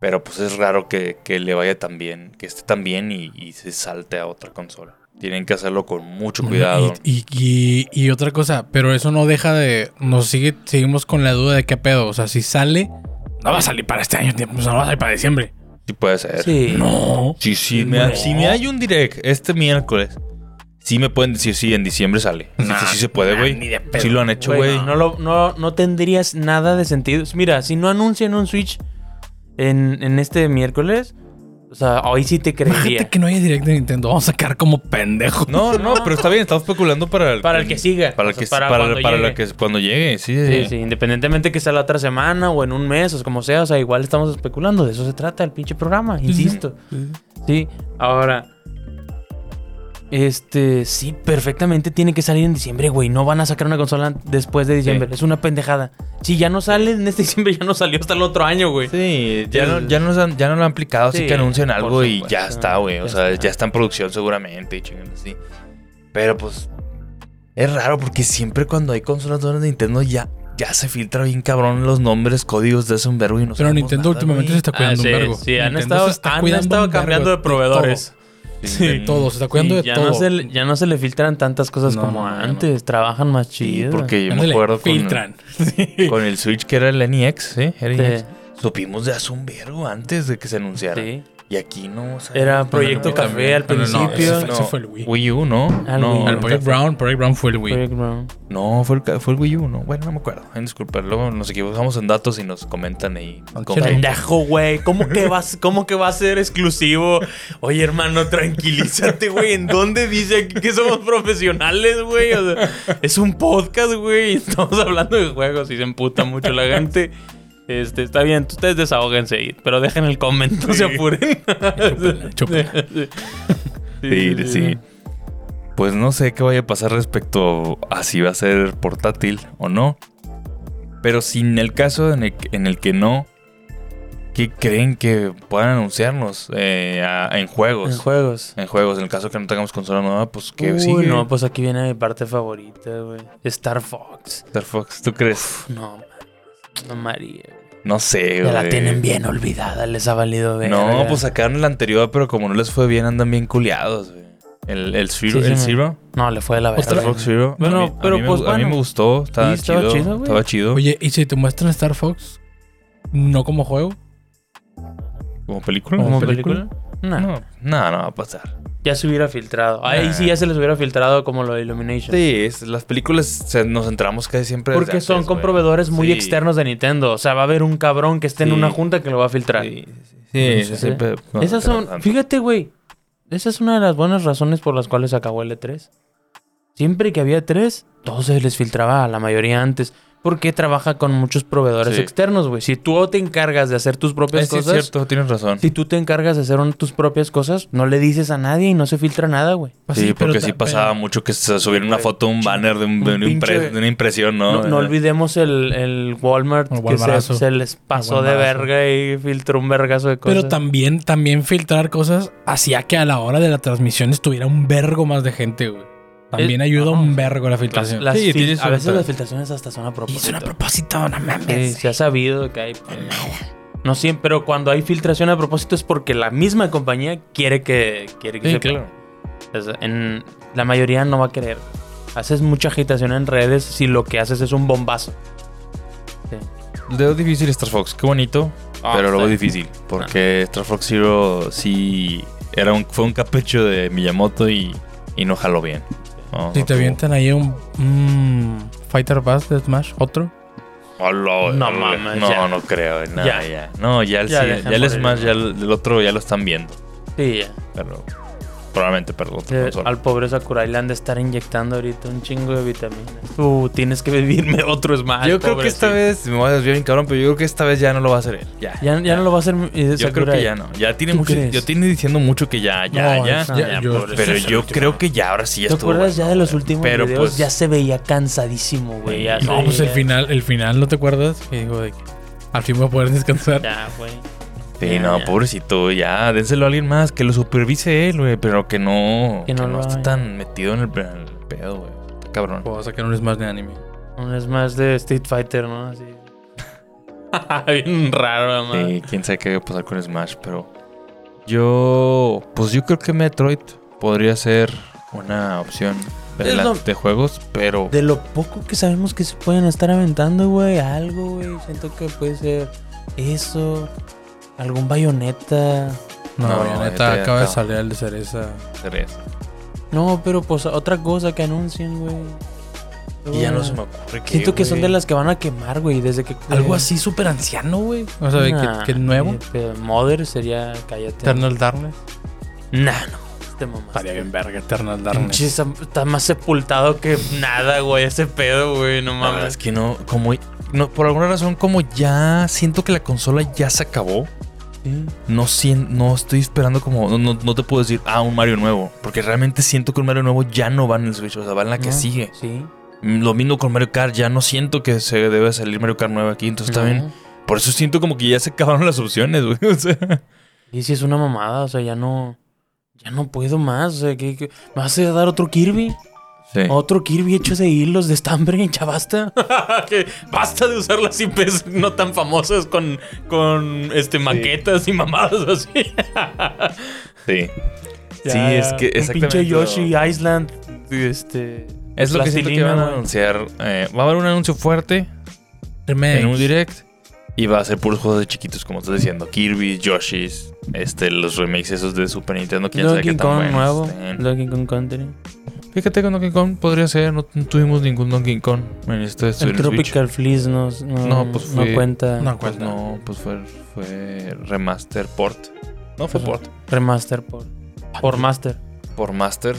Pero pues es raro que, le vaya tan bien, que esté tan bien y, se salte a otra consola. Tienen que hacerlo con mucho cuidado. Y, otra cosa, pero eso no deja de. Nos sigue, seguimos con la duda de qué pedo. O sea, si sale, no va a salir para este año, no va a salir para diciembre. Sí, puede ser. Sí. No. Sí, sí. Si me hay un direct este miércoles Sí me pueden decir, sí, en diciembre sale. sí, sí, se puede, güey. Sí lo han hecho, güey. No, no, no, tendrías nada de sentido. Mira, si no anuncian un Switch en, en este miércoles, o sea, hoy sí te creería. Imagínate que no haya directo de Nintendo. Vamos a sacar como pendejos. No, no, pero está bien. Estamos especulando para el... Para el que siga. Para el que, para, para, para que cuando llegue, sí, sí. Sí, Independientemente que sea la otra semana o en un mes o como sea. O sea, igual estamos especulando. De eso se trata el pinche programa. Insisto. Sí. Ahora... Este, sí, perfectamente tiene que salir en diciembre, güey. No van a sacar una consola después de diciembre. Es una pendejada. Si ya no sale en este diciembre, ya no salió hasta el otro año, güey. Sí, ya, no, ya, no, ya no lo han aplicado, así que anuncian algo y ya está, güey. O sea, ya está en producción seguramente y así. Pero pues, es raro porque siempre cuando hay consolas de Nintendo ya ya se filtra bien cabrón los nombres, códigos de ese un verbo y no Pero Nintendo últimamente se está cuidando ah, un verbo. Sí, han estado, han estado cambiando de proveedores. Sí, de todo, se está cuidando de ya todo. No se, ya no se le filtran tantas cosas como antes, trabajan más chido. porque yo me acuerdo con, filtran. con el Switch que era el NEX, ¿sí? Era Supimos de hace un verbo antes de que se anunciara. Sí. Y aquí no. Era Proyecto Café al principio. No, ese, fue el Wii. Wii U, ¿no? no, el Project Brown, Project Brown fue el Wii. Project Brown. No, fue el, fue el Wii U, ¿no? Bueno, no me acuerdo. Disculpa, luego nos equivocamos en datos y nos comentan ahí. Pendejo, güey. ¿Cómo que, vas, ¿Cómo que va a ser exclusivo? Oye, hermano, tranquilízate, güey. ¿En dónde dice que somos profesionales, güey? O sea, es un podcast, güey. Estamos hablando de juegos y se emputa mucho la gente. Este, está bien, ustedes desahóguense, pero dejen el comentario, no se apuren. sí, sí, sí. Pues no sé qué vaya a pasar respecto a si va a ser portátil o no. Pero si en el caso en el, que no, ¿qué creen que puedan anunciarnos eh, en juegos? En juegos. En juegos. En el caso que no tengamos consola nueva, pues que sí. No, pues aquí viene mi parte favorita, güey. Star Fox. Star Fox, ¿tú crees? no, no, María. No sé, güey. Ya la tienen bien olvidada, les ha valido ver. No, pues sacaron la anterior, pero como no les fue bien, andan bien culiados, güey. El, el, Zero, el Zero. No, le fue de la verga. Star Fox Zero. Bueno, pero a pues A mí me gustó. Estaba, chido. estaba chido. Oye, ¿y si te muestran Star Fox? ¿No como juego? ¿Como película? ¿Como película? No, no, no, va a pasar. Ya se hubiera filtrado. Ahí sí ya se les hubiera filtrado como lo de Illumination. Sí, las películas nos centramos casi siempre. Porque son con proveedores muy externos de Nintendo. O sea, va a haber un cabrón que esté en una junta que lo va a filtrar. Sí, sí, sí. Esas son. Fíjate, güey. Esa es una de las buenas razones por las cuales acabó el E3. Siempre que había tres, todo se les filtraba a la mayoría antes porque trabaja con muchos proveedores externos, güey. Si tú te encargas de hacer tus propias cosas. Es cierto, tienes razón. Si tú te encargas de hacer tus propias cosas, no le dices a nadie y no se filtra nada, güey. Pues sí, porque sí pasaba mucho que se subiera una foto, un banner de, una impresión, ¿no? No, olvidemos el, Walmart que se, les pasó de verga y filtró un vergazo de cosas. Pero también, también filtrar cosas hacía que a la hora de la transmisión estuviera un vergo más de gente, güey. También ayuda un vergo la filtración. sí, a veces las filtraciones hasta son a propósito. son a propósito, no mames. se ha sabido que hay. Pues, no siempre, pero cuando hay filtración a propósito es porque la misma compañía quiere que, quiere que sí, claro. en, la mayoría no va a querer. Haces mucha agitación en redes si lo que haces es un bombazo. Sí. Lo difícil Star Fox, qué bonito, ah, pero veo difícil. Porque ah. Star Fox Zero sí era un, fue un capricho de Miyamoto y, y no jaló bien si te avientan ahí un, Fighter Pass de Smash, otro. no mames. No, no creo. ya. ya. No, ya el, ya, ya el Smash, ya el, otro ya lo están viendo. Sí, ya. Pero Probablemente perdón. al pobre Sakurai le han de estar inyectando ahorita un chingo de vitaminas. Uh, tienes que vivirme otro Smash. Yo creo que esta vez, me voy a desviar bien cabrón, pero yo creo que esta vez ya no lo va a hacer él. Ya, ya, no lo va a hacer eh, Yo creo que ya no. Ya tiene mucho. Yo tiene diciendo mucho que ya, ya, ya. pero yo creo que ya, ahora sí ya ¿Te acuerdas ya de los últimos pero videos? Pues, ya se veía cansadísimo, güey. No, pues el final, el final, ¿no te acuerdas? Que de que al fin voy a poder descansar. Ya, güey. Sí, no, pobrecito, ya, dénselo a alguien más, que lo supervise él, güey, pero que no, que no, esté tan metido en el, pedo, güey. Cabrón. O sacar un Smash de anime. Un Smash de Street Fighter, ¿no? Así. Bien raro, man. Sí, quién sabe qué va a pasar con Smash, pero yo, pues yo creo que Metroid podría ser una opción de, juegos, pero... De lo poco que sabemos que se pueden estar aventando, güey, algo, güey, siento que puede ser eso. ¿Algún bayoneta? No, bayoneta acaba de salir el de cereza. Cereza. No, pero pues otra cosa que anuncien, güey. Y ya no se me ocurre que. Siento que son de las que van a quemar, güey. Desde que. Algo así súper anciano, güey. O sea, que, nuevo. Mother sería. Cállate. Eternal Darkness. Nah, no. Este mamá. Estaría bien verga, Eternal Darkness. Está, más sepultado que nada, güey. Ese pedo, güey. No mames. es que no. Como. No, por alguna razón, como ya siento que la consola ya se acabó. No, no estoy esperando como. No, te puedo decir, ah, un Mario nuevo. Porque realmente siento que un Mario nuevo ya no va en el Switch. O sea, va en la que sigue. Sí. Lo mismo con Mario Kart. Ya no siento que se debe salir Mario Kart nuevo aquí. Entonces bien. Por eso siento como que ya se acabaron las opciones, güey. O sea. Y si es una mamada. O sea, ya no. Ya no puedo más. O sea, ¿qué, me vas a dar otro Kirby? Otro Kirby hecho de hilos de estambre, ya basta. que basta de usar las IPs no tan famosas con, con este, maquetas y mamadas así. sí. sí, es que exactamente. pinche Yoshi Island. Este. Es lo que siento que van a anunciar. Eh, va a haber un anuncio fuerte. En un direct. Y va a ser puros juegos de chiquitos, como estás diciendo. Kirby, Yoshi's, este, los remakes esos de Super Nintendo. Quién sabe qué tan nuevo. Donkey Kong Country. Fíjate que Donkey Kong podría ser, no, tuvimos ningún Donkey Kong en este El Tropical Freeze no, no, pues fue, cuenta. No pues no, pues fue, fue remaster port. No fue port. Remaster port. Por master. Por master.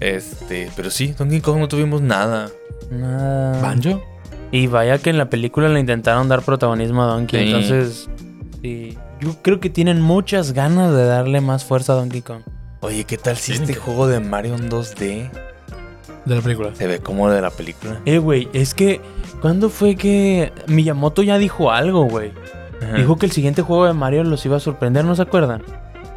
Este, pero sí, Donkey Kong no tuvimos nada. Nada. ¿Banjo? Y vaya que en la película le intentaron dar protagonismo a Donkey. Entonces, sí. Yo creo que tienen muchas ganas de darle más fuerza a Donkey Kong. Oye, ¿qué tal si este juego de Mario en 2D? De la película. Se ve como de la película. Eh, güey, es que. ¿Cuándo fue que Miyamoto ya dijo algo, güey? Dijo que el siguiente juego de Mario los iba a sorprender, ¿no se acuerdan?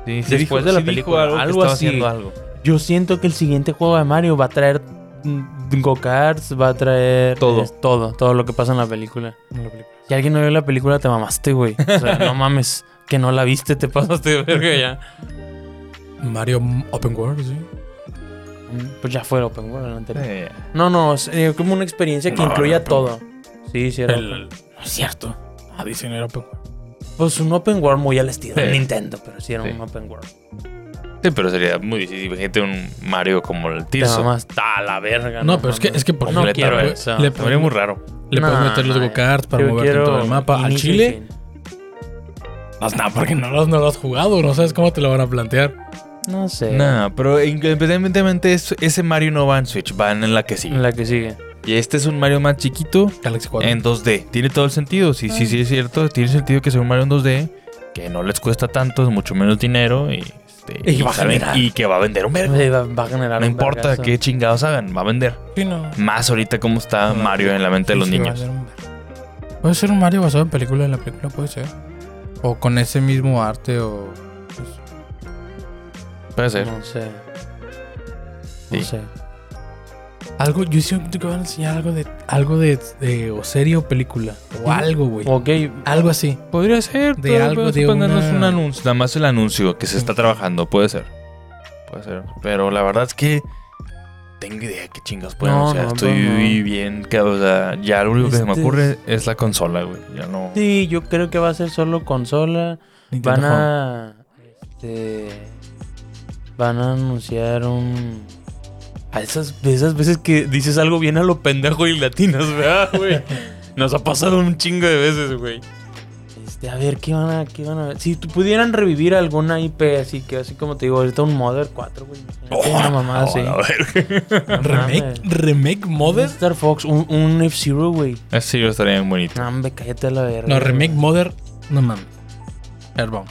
Sí, sí Después de la película. Algo, así. Algo. Yo siento que el siguiente juego de Mario va a traer mm, go-karts, va a traer. Todo. todo, todo lo que pasa en la película. Si alguien no vio la película, te mamaste, güey. O sea, no mames. Que no la viste, te pasaste de verga ya. Mario Open World, sí. Mm, pues ya fue Open World el anterior. No, no, es eh, como una experiencia que incluía todo. Sí, sí, era. El, no es cierto. Ah, dicen era Open World. Pues un open world muy al estilo de Nintendo, pero sí era un open world. Sí, pero sería muy difícil. Imagínate un Mario como el Tirso. Nada más está la verga. No, pero es que, es que por no quiero eso. Le podría muy raro. Le puedes meter los go-karts para moverte en todo el mapa. Al Chile. No, no, porque no lo, no lo has jugado. No sabes cómo te lo van a plantear. No sé. No, pero independientemente ese Mario no va en Switch, va en la que sigue. En la que sigue. Y este es un Mario más chiquito. Galaxy 4. En 2D. Tiene todo el sentido. Sí, sí, sí, es cierto. Tiene sentido que sea un Mario en 2D. Que no les cuesta tanto, es mucho menos dinero. Y, este, y, va a generar. y que va a vender un verbo. Va, a generar no importa qué chingados hagan, va a vender. Sí, no. Más ahorita como está Mario en la mente de los niños. Puede ser un Mario basado en película, en la película puede ser. O con ese mismo arte o... Pues. Puede ser. No sé. No sé. Algo, yo siento que van a enseñar algo de algo de, de o serie o película. O algo, güey. Ok. Algo así. Podría ser. De algo de una... un anuncio. Nada más el anuncio que se está trabajando. Puede ser. Puede ser. Pero la verdad es que tengo idea qué chingados pueden. o sea, estoy bien. Que, o sea, ya lo único que se me este ocurre es la consola, güey. Ya no. Sí, yo creo que va a ser solo consola. van a. Este. Van a anunciar un a esas, esas veces que dices algo bien a lo pendejo y latinos, ¿verdad, güey? Nos ha pasado un chingo de veces, güey. Este, a ver, ¿qué van a, qué van a ver? Si pudieran revivir alguna IP así que, así como te digo, ahorita un Mother 4, güey. Oh, una mamada así. remake, remake Mother. Star Fox, un, un F-Zero, güey. F-Zero estaría bien bonito. No, hombre, cállate a la verga. No, remake Mother, no mames. Airbound.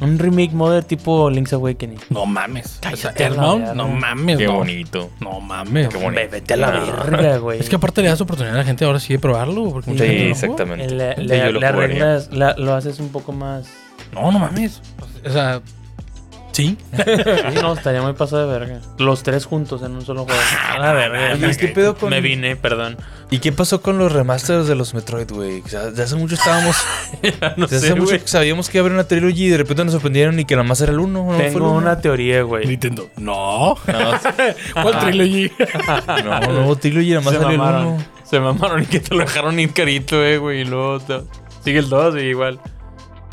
Un remake modder tipo Link's Awakening. No mames. Cállate, no, no mames. Qué bonito. No mames. Qué bonito. Vete a la verga, güey. Es que aparte le das oportunidad a la gente ahora sí de probarlo. Porque sí, exactamente. Le, le, le arreglas, lo haces un poco más. No, no mames. O sea, ¿Sí? sí, no, estaría muy pasado de verga. Los tres juntos en un solo juego. A la verga. ¿Y qué pedo con.? Me vine, perdón. ¿Y qué pasó con los remasters de los Metroid, güey? O sea, de hace mucho estábamos. no hace mucho sabíamos que iba a haber una trilogía y de repente nos sorprendieron y que nada más era el uno. ¿no? Tengo una teoría, güey. Nintendo. No. ¿Cuál trilogía? no, no, trilogía nada más salió el uno. Se mamaron y que te lo dejaron ir carito, eh, güey. Y luego sigue el 2 y igual.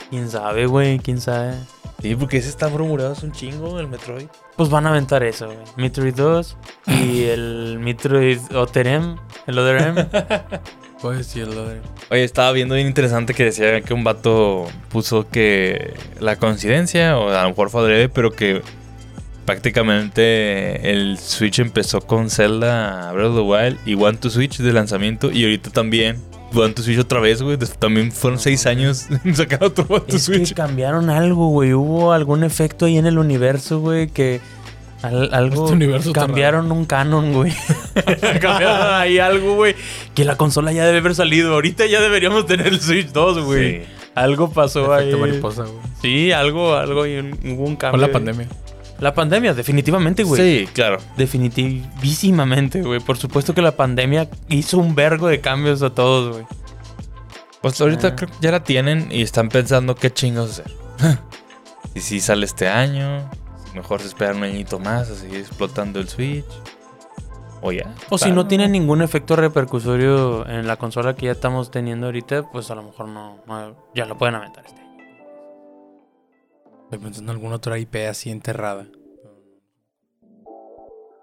¿Quién sabe, güey? ¿Quién sabe? Sí, porque ese está murmurado, es un chingo el Metroid. Pues van a aventar eso, güey. Metroid 2 y el Metroid Oterem, el Oterem. Pues sí, el Oterem. Oye, estaba viendo bien interesante que decía que un vato puso que la coincidencia, o a lo mejor fue adrede, pero que prácticamente el Switch empezó con Zelda Breath of the Wild y One to Switch de lanzamiento y ahorita también To Switch otra vez, güey. También fueron seis años en sacar otro to Switch. Que cambiaron algo, güey. Hubo algún efecto ahí en el universo, güey, que algo este universo cambiaron un canon, güey. cambiaron ahí algo, güey. Que la consola ya debe haber salido. Ahorita ya deberíamos tener el Switch 2, güey. Algo pasó ahí. mariposa, güey. Sí, algo, algo y hubo un cambio. Con la pandemia. La pandemia, definitivamente, güey. Sí, claro. Definitísimamente, güey. Por supuesto que la pandemia hizo un vergo de cambios a todos, güey. Pues ahorita ah. creo que ya la tienen y están pensando qué chingos hacer. y si sale este año, mejor se espera un añito más a seguir explotando el Switch. O ya. O si no tiene ningún efecto repercusorio en la consola que ya estamos teniendo ahorita, pues a lo mejor no, ya lo pueden aventar este Estoy pensando en alguna otra IP así enterrada.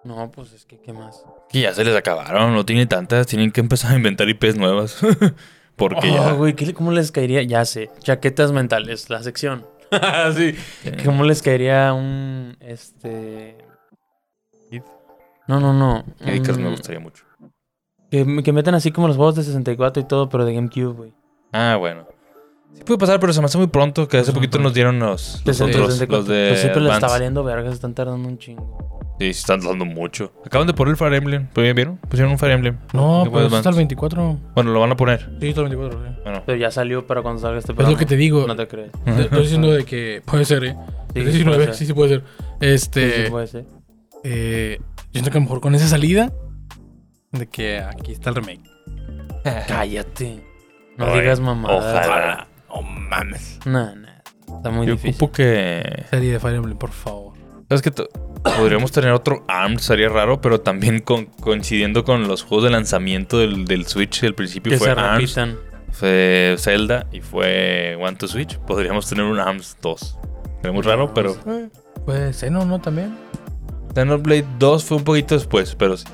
No, pues es que, ¿qué más? Que ya se les acabaron, no tienen tantas, tienen que empezar a inventar IPs nuevas. Porque oh, ya. güey, ¿cómo les caería? Ya sé, chaquetas mentales, la sección. sí. ¿Cómo les caería un. Este. No, no, no. me gustaría mucho. Que, que metan así como los juegos de 64 y todo, pero de GameCube, güey. Ah, bueno. Sí puede pasar, pero se me hace muy pronto, que hace poquito nos dieron los, los otros, los de Pues siempre les está valiendo verga, se están tardando un chingo. Sí, se están tardando mucho. Acaban de poner el Fire Emblem. ¿Vieron? Pusieron un Fire Emblem. No, pues está el 24. Bueno, lo van a poner. Sí, está el 24. Sí. Bueno. Pero ya salió para cuando salga este programa. Es lo que te digo. No te crees. Estoy diciendo de que puede ser, ¿eh? Sí, 19, sí, sí puede ser. Este... Sí, sí puede ser. Eh, yo siento que a lo mejor con esa salida de que aquí está el remake. Cállate. No digas mamá. Ojalá. No mames. No, no. Está muy Yo difícil. ocupo que. Serie de Fire Emblem, por favor. ¿Sabes que Podríamos tener otro ARM, sería raro, pero también coincidiendo con los juegos de lanzamiento del, Switch, el principio que fue se repitan. fue Zelda y fue One to Switch, podríamos tener un ARMS 2. Era muy raro, pero. Pues Xeno, ¿no? También. Xenoblade 2 fue un poquito después, pero sí.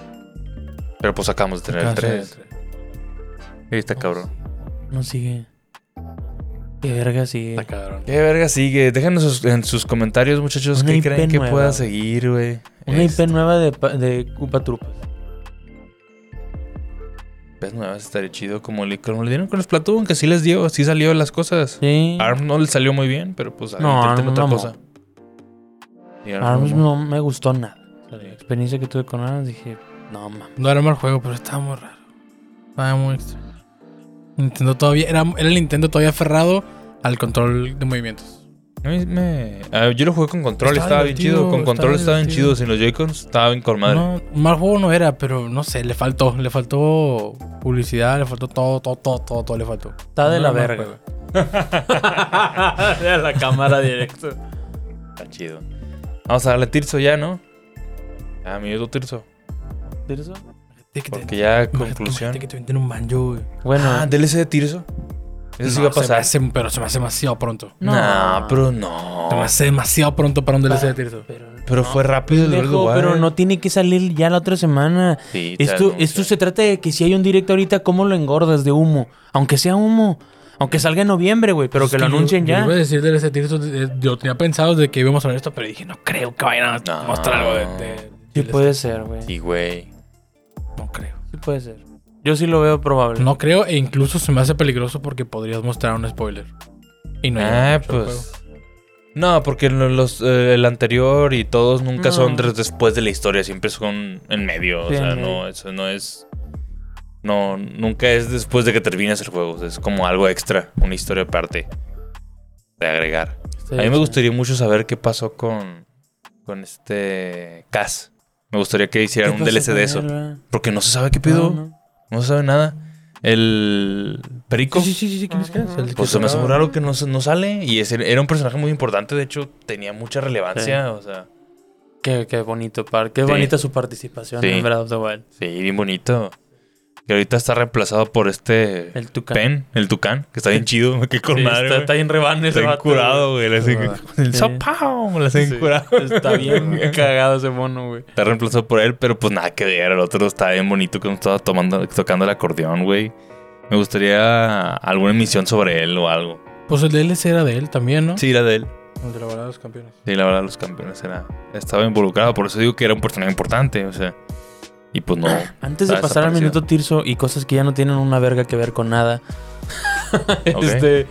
Pero pues acabamos de tener el 3. Ahí está cabrón. No sigue. ¿Qué verga sigue? Está cabrón. ¿Qué verga sigue? Déjanos en sus comentarios, muchachos, Una qué IP creen que pueda seguir, güey. Una Este, IP nueva de, de Koopa Troopas. IPs nuevas estaría chido, como le, como le dieron con Splatoon, que sí les dio, sí salió las cosas. Sí. ARM no le salió muy bien, pero pues No, intenten ARM otra mamó. cosa. ARMS no me gustó nada. La experiencia que tuve con ARMS dije, no mames. No era mal juego, pero estaba muy raro. Estaba muy extraño. Nintendo todavía. Era, era el Nintendo todavía aferrado al control de movimientos. A mí me- yo lo jugué con control, Estaba estaba, bien chido. Con control estaba estaba bien chido. Sin los Joy-Cons estaba bien con madre. No, mal juego no era, pero no sé, le faltó. Le faltó publicidad, le faltó todo, todo, todo, todo, todo le faltó. Está de No la mal verga. de la cámara directo. Está chido. Vamos a darle Tirso ya, ¿no? Ah, minuto Tirso. ¿Tirso? Porque ya Imagínate- conclusión. imagínate que te venden un banjo, güey. Bueno, Ah, DLC de Tirso. Eso sí va a se pasar. hace- pero se me hace demasiado pronto. No. Pero no. Se me hace demasiado pronto para un DLC de Tirso. Pero fue rápido el Pendejo, pero no tiene que salir ya la otra semana. Sí, Esto, esto se trata de que si hay un directo ahorita, ¿cómo lo engordas de humo? Aunque sea humo. Aunque salga en noviembre, güey, pero que lo yo- anuncien yo ya. iba a decir DLC de Tirso, eh, yo tenía pensado de que íbamos a ver esto, pero dije, no creo que vayan a No. mostrar algo de, de- puede ser, güey. Sí, güey. No creo. puede ser. Yo sí lo veo probable. No creo e incluso se me hace peligroso porque podrías mostrar un spoiler. Y no Ah, mucho al pues. No, porque lo- los, eh, el anterior y todos nunca No. son des- después de la historia, siempre son en medio. Sí, o sea, no, eso no es. No, nunca es después de que terminas el juego. Es como algo extra, una historia aparte de agregar. Sí, A mí me sí. gustaría mucho saber qué pasó con, con este Cass. Me gustaría que hicieran ¿Qué un DLC de eso. Porque no se sabe qué pido. No, No, no. se sabe nada. El Perico. Sí, sí, sí, sí, ¿quién es que es? El Pues se me hace muy tocaba- raro que no, no sale. Y ese era un personaje muy importante. De hecho, tenía mucha relevancia. O sea, Qué, qué bonito, par. Qué Sí. bonita su participación en Breath of the Wild. sí, bien bonito. Que ahorita está reemplazado por este El Tucán. Pen, el Tucán, que está bien chido. Que con Sí, madre. está, está bien rebane Está ese bien vato, curado, güey. Le hace- Sí. con el Sí. sopao, Le hace bien Sí. curado. Está bien cagado ese mono, güey. Está reemplazado por él, pero pues nada que ver. El otro está bien bonito que estaba tomando, tocando el acordeón, güey. Me gustaría alguna emisión sobre él o algo. Pues el DLC era de él también, ¿no? Sí, era de él. El de la verdad de los campeones. Sí, la verdad, los campeones era, estaba involucrado. Por eso digo que era un personaje importante, o sea. Y pues no. Antes de pasar al minuto Tirso y cosas que ya no tienen una verga que ver con nada, este,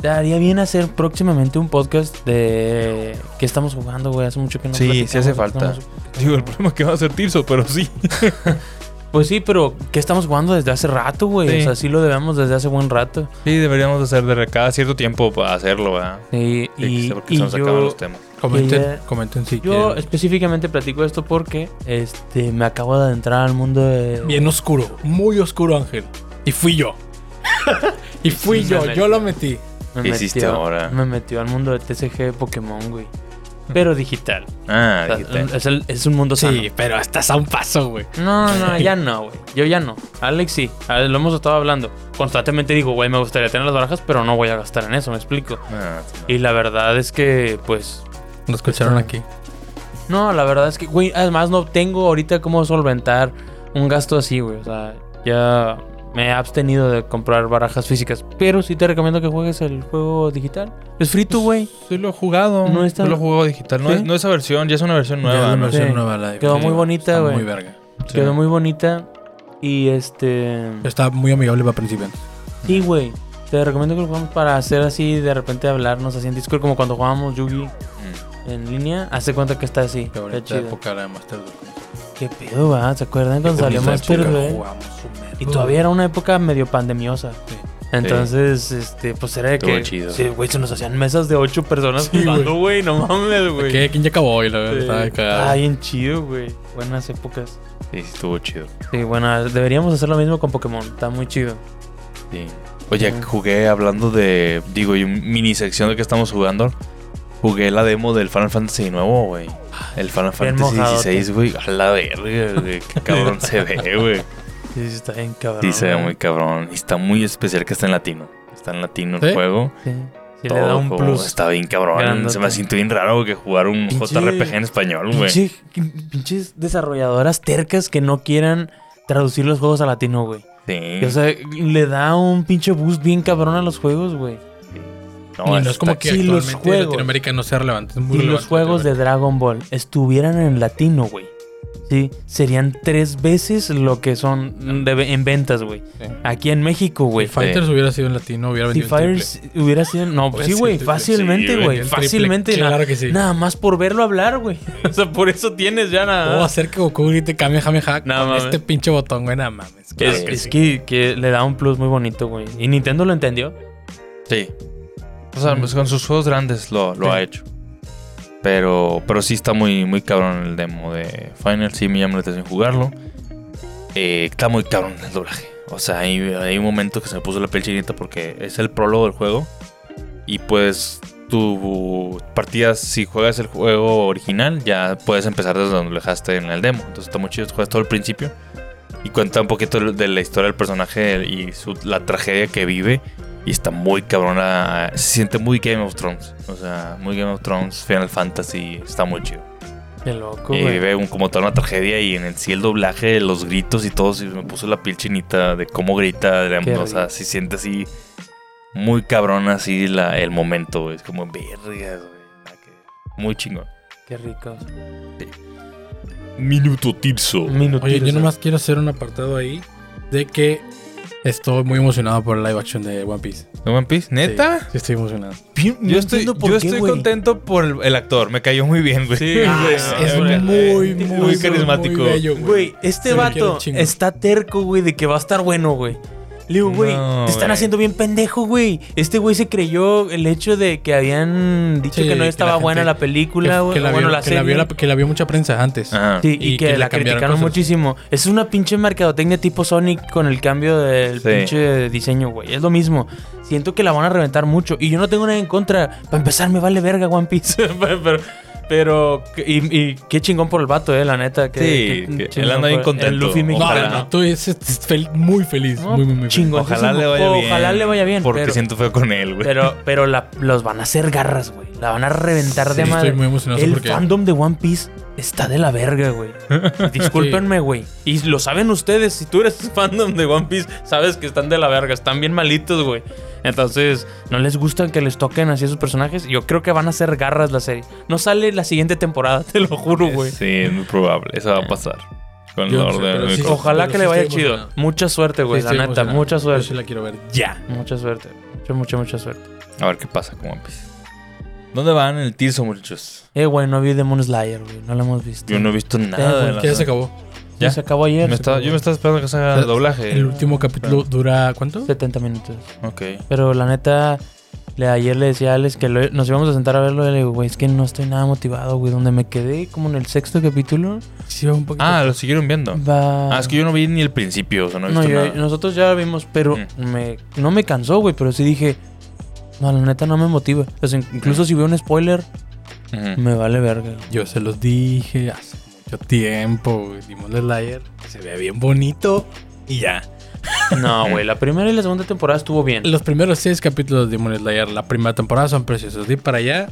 te haría bien hacer próximamente un podcast de qué estamos jugando, güey. Hace mucho que no Sí, sí hace falta. estamos- Digo, el problema es que va a ser Tirso, pero sí. Pues sí, pero ¿qué estamos jugando desde hace rato, güey? Sí. O sea, sí lo debemos desde hace buen rato. Sí, deberíamos hacer de cada cierto tiempo para hacerlo, ¿verdad? Sí, Sí, y, porque y se nos acaban yo, los temas. Comenten, comenten si yo quieren. específicamente platico esto porque este me acabo de adentrar al mundo de... Bien oscuro, muy oscuro, Ángel. Y fui yo. y fui Sí, yo, me yo lo metí. me ¿Qué hiciste ahora? Me metió al mundo de TCG Pokémon, güey. Pero digital. Ah, O sea, dijiste. es, el- es un mundo sano. Sí, pero estás a un paso, güey. No, no, ya no, güey. Yo ya no. Alex sí. Lo hemos estado hablando. Constantemente digo, güey, me gustaría tener las barajas, pero no voy a gastar en eso, me explico. Ah, sí, no. Y la verdad es que, pues... Lo escucharon aquí. No, la verdad es que, güey, además no tengo ahorita cómo solventar un gasto así, güey. O sea, ya me he abstenido de comprar barajas físicas. Pero sí te recomiendo que juegues el juego digital. Es free to, güey. Sí lo he jugado. No está- Sí lo he jugado digital. No, ¿Sí? es, no esa versión, ya es una versión Ya nueva. la ¿no? versión Sí. nueva, la de- Quedó sí, muy bonita, está güey. Muy verga. Sí. Quedó muy bonita. Y este... Está muy amigable para principiantes. Sí, güey. Te recomiendo que lo jugamos para hacer así, de repente hablarnos así en Discord, como cuando jugábamos Yugi Mm. en línea. Hace cuenta que está así. Qué bonita chido. época la de Master Duel. Qué pedo, va. ¿Se acuerdan cuando salió Master Duel? Jugamos Y todavía era una época medio pandemiosa. Sí. Entonces, este, pues era de Estuvo que. chido. Sí, güey, se nos hacían mesas de ocho personas Sí, jugando, güey. No mames, güey. ¿Qué? ¿Quién ya acabó hoy? La verdad, Sí. estaba de cagada. Ah, bien chido, güey. Buenas épocas. Sí, sí, estuvo chido. Sí, bueno, deberíamos hacer lo mismo con Pokémon. Está muy chido. Sí. Oye, jugué hablando de. Digo, mini sección de que estamos jugando. Jugué la demo del Final Fantasy nuevo, güey. El Final Fantasy. XVI, güey. A la verga, güey. Qué cabrón se ve, güey. Sí, está bien cabrón. Sí, se ve muy cabrón. Y está muy especial que está en latino. Está en latino el juego. Sí. Sí, le da un plus. Está bien cabrón. Se me siento bien raro que jugar un JRPG en español, güey. Pinche, pinches desarrolladoras tercas que no quieran traducir los juegos a latino, güey. Sí. O sea, le da un pinche boost bien cabrón a los juegos, güey. No, no es como que los juegos, Latinoamérica no sea relevante. Es muy los juegos de Dragon Ball estuvieran en latino, güey Sí, serían tres veces lo que son en ventas, güey. Aquí en México, güey. Si Fighters hubiera sido en latino, hubiera vendido Si Fighters hubiera sido... No, sí, güey, fácilmente, güey. fácilmente. Claro que sí. Nada más por verlo hablar, güey. o sea, por eso tienes ya nada. ¿Cómo hacer que Goku grite Kamehameha nada con este pinche botón, güey? Nada mames. es, que, que, le da un plus muy bonito, güey. ¿Y Nintendo lo entendió? Sí. O sea, pues con sus juegos grandes lo, lo ha hecho. Pero, pero sí está muy, muy cabrón el demo de Final. Sí me llama la atención jugarlo. Eh, está muy cabrón el doblaje. O sea, hay, hay, un momento que se me puso la piel chinita porque es el prólogo del juego. Y pues tu partida, si juegas el juego original, ya puedes empezar desde donde lo dejaste en el demo. Entonces está muy chido, juegas todo el principio. Y cuenta un poquito de la historia del personaje y la tragedia que vive y está muy cabrona. Se siente muy Game of Thrones. O sea, muy Game of Thrones, Final Fantasy. Está muy chido. Qué loco, Y ve un, como toda una tragedia y en el sí el doblaje, los gritos y todo. me puso la piel chinita de cómo grita. o sea, se siente así muy cabrón así la, el momento. Es como verga, Muy chingón. Qué rico. Minuto Tirso. Minuto Oye, yo nomás quiero hacer un apartado ahí de que Estoy muy emocionado por el live action de One Piece. ¿De One Piece? ¿Neta? Sí, estoy emocionado. yo estoy, yo estoy contento por el, actor. Me cayó muy bien, güey. Sí, ah, es, muy, muy, carismático. güey, este vato está terco, güey, de que va a estar bueno, güey. Le digo, güey, te están haciendo bien pendejo, güey. Este güey se creyó el hecho de que habían dicho que no estaba buena la película, güey. Que, la, bueno, la, que, la, que la vio mucha prensa antes. Sí, y, que, la criticaron muchísimo. Es una pinche mercadotecnia tipo Sonic con el cambio del pinche diseño, güey. Es lo mismo. Siento que la van a reventar mucho. Y yo no tengo nada en contra. Para empezar, me vale verga One Piece. pero, pero, y, qué chingón por el vato, eh, la neta. Que, sí, que él anda bien contento. El Luffy Ojalá. No, tú es, muy feliz. muy, muy, muy chingón. Ojalá le vaya bien. Ojalá le vaya bien. Porque siento feo con él, güey. Pero, pero los van a hacer garras, güey. La van a reventar de madre. Estoy muy emocionado El fandom de One Piece está de la verga, güey. Discúlpenme, güey. Y lo saben ustedes. Si tú eres fandom de One Piece, sabes que están de la verga. Están bien malitos, güey. Entonces, no les gusta que les toquen así a sus personajes. Yo creo que van a ser garras la serie. No sale la siguiente temporada, te lo juro, güey. Sí, es muy probable. Eso va a pasar. Con orden. Ojalá que le vaya chido. Mucha suerte, güey. la neta, mucha suerte. Yo sí la quiero ver ya. Mucha suerte. Mucha, mucha, mucha suerte. A ver qué pasa con One Piece. ¿Dónde van en el Tirso, muchachos? Eh, güey, no vi Demon Slayer, güey. No lo hemos visto. Yo no he visto nada. Eh, ya se acabó. ¿Ya? Se acabó ayer. yo me estaba esperando que se haga el doblaje. El último capítulo dura ¿cuánto? 70 minutos. Ok. Pero la neta, le, ayer le decía a Alex que nos íbamos a sentar a verlo y le digo, güey, es que no estoy nada motivado, güey. Donde me quedé como en el sexto capítulo. Sí, un poquito. Ah, lo siguieron viendo. Ah, es que yo no vi ni el principio, o sea, no he visto nada. nosotros ya vimos, pero mm. me, no me cansó, güey, pero sí dije, no, la neta no me motiva. incluso si veo un spoiler, me vale verga. Yo se los dije hace mucho tiempo, Demon Slayer se ve bien bonito y ya. No, güey, la primera y la segunda temporada estuvo bien. Los primeros seis capítulos de Demon Slayer, la primera temporada son preciosos. De para allá,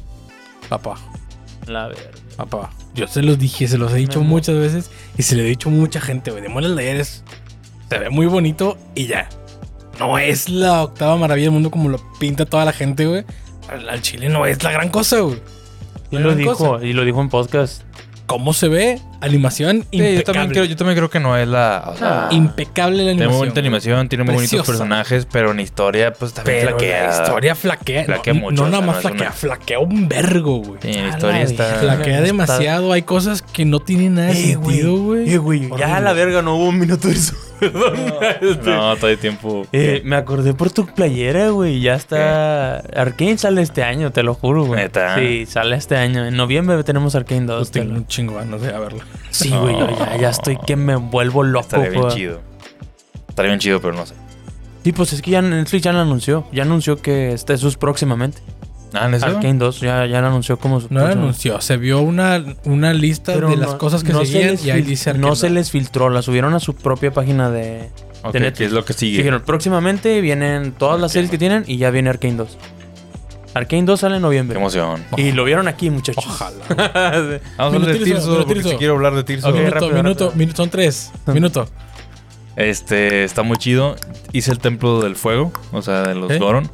papá. La verdad. Papá. Yo se los dije, se los he dicho muchas veces y se lo he dicho a mucha gente, güey. Demon Slayer es, se ve muy bonito y ya. No es la octava maravilla del mundo como lo pinta toda la gente, güey. Al chile no es la gran cosa, güey. Y lo dijo, y lo dijo en podcast cómo se ve, animación impecable. yo, también creo, que no es la. Ah. impecable la animación. Tiene muy bonita animación, tiene muy bonitos personajes, pero en historia, pues también pero flaquea. La historia flaquea. Flaquea no, mucho. No nada más flaquea, flaquea un vergo, güey. Sí, la historia está. Flaquea demasiado. Hay cosas que no tienen nada de eh, sentido, güey. Eh, güey. Ya la verga no hubo un minuto de eso. Perdón. No, todo el tiempo. Eh, me acordé por tu playera, güey. Ya está. Arkane sale este año, te lo juro, güey. ¿Neta? Sí, sale este año. En noviembre tenemos Arkane 2. Pues tengo un chingo no sé, a verlo. Sí, güey, yo ya, ya, estoy que me vuelvo loco. Estaría bien chido. Estaría bien chido, pero no sé. Sí, pues es que ya Netflix ya lo anunció. Ya anunció que este, eso es próximamente. Ah, ¿en eso? Arkane 2 ya, ya lo anunció como su No lo anunció, se vio una, una lista Pero de las no- cosas que no se seguían y ahí dice No Arkane se 2. les filtró, la subieron a su propia página de... Ok, de Netflix. ¿qué es lo que sigue? Dijeron, próximamente vienen todas las series que tienen y ya viene Arkane 2. Arkane 2 sale en Qué noviembre. emoción. Y lo vieron aquí, muchachos. Ojalá. Vamos a hablar de Tirso, porque si quiero hablar de Tirso. Ok, minuto, rápido, minuto, rápido. minuto, son tres. Minuto. Este, está muy chido. Hice el Templo del Fuego, o sea, de los ¿Eh? Goron.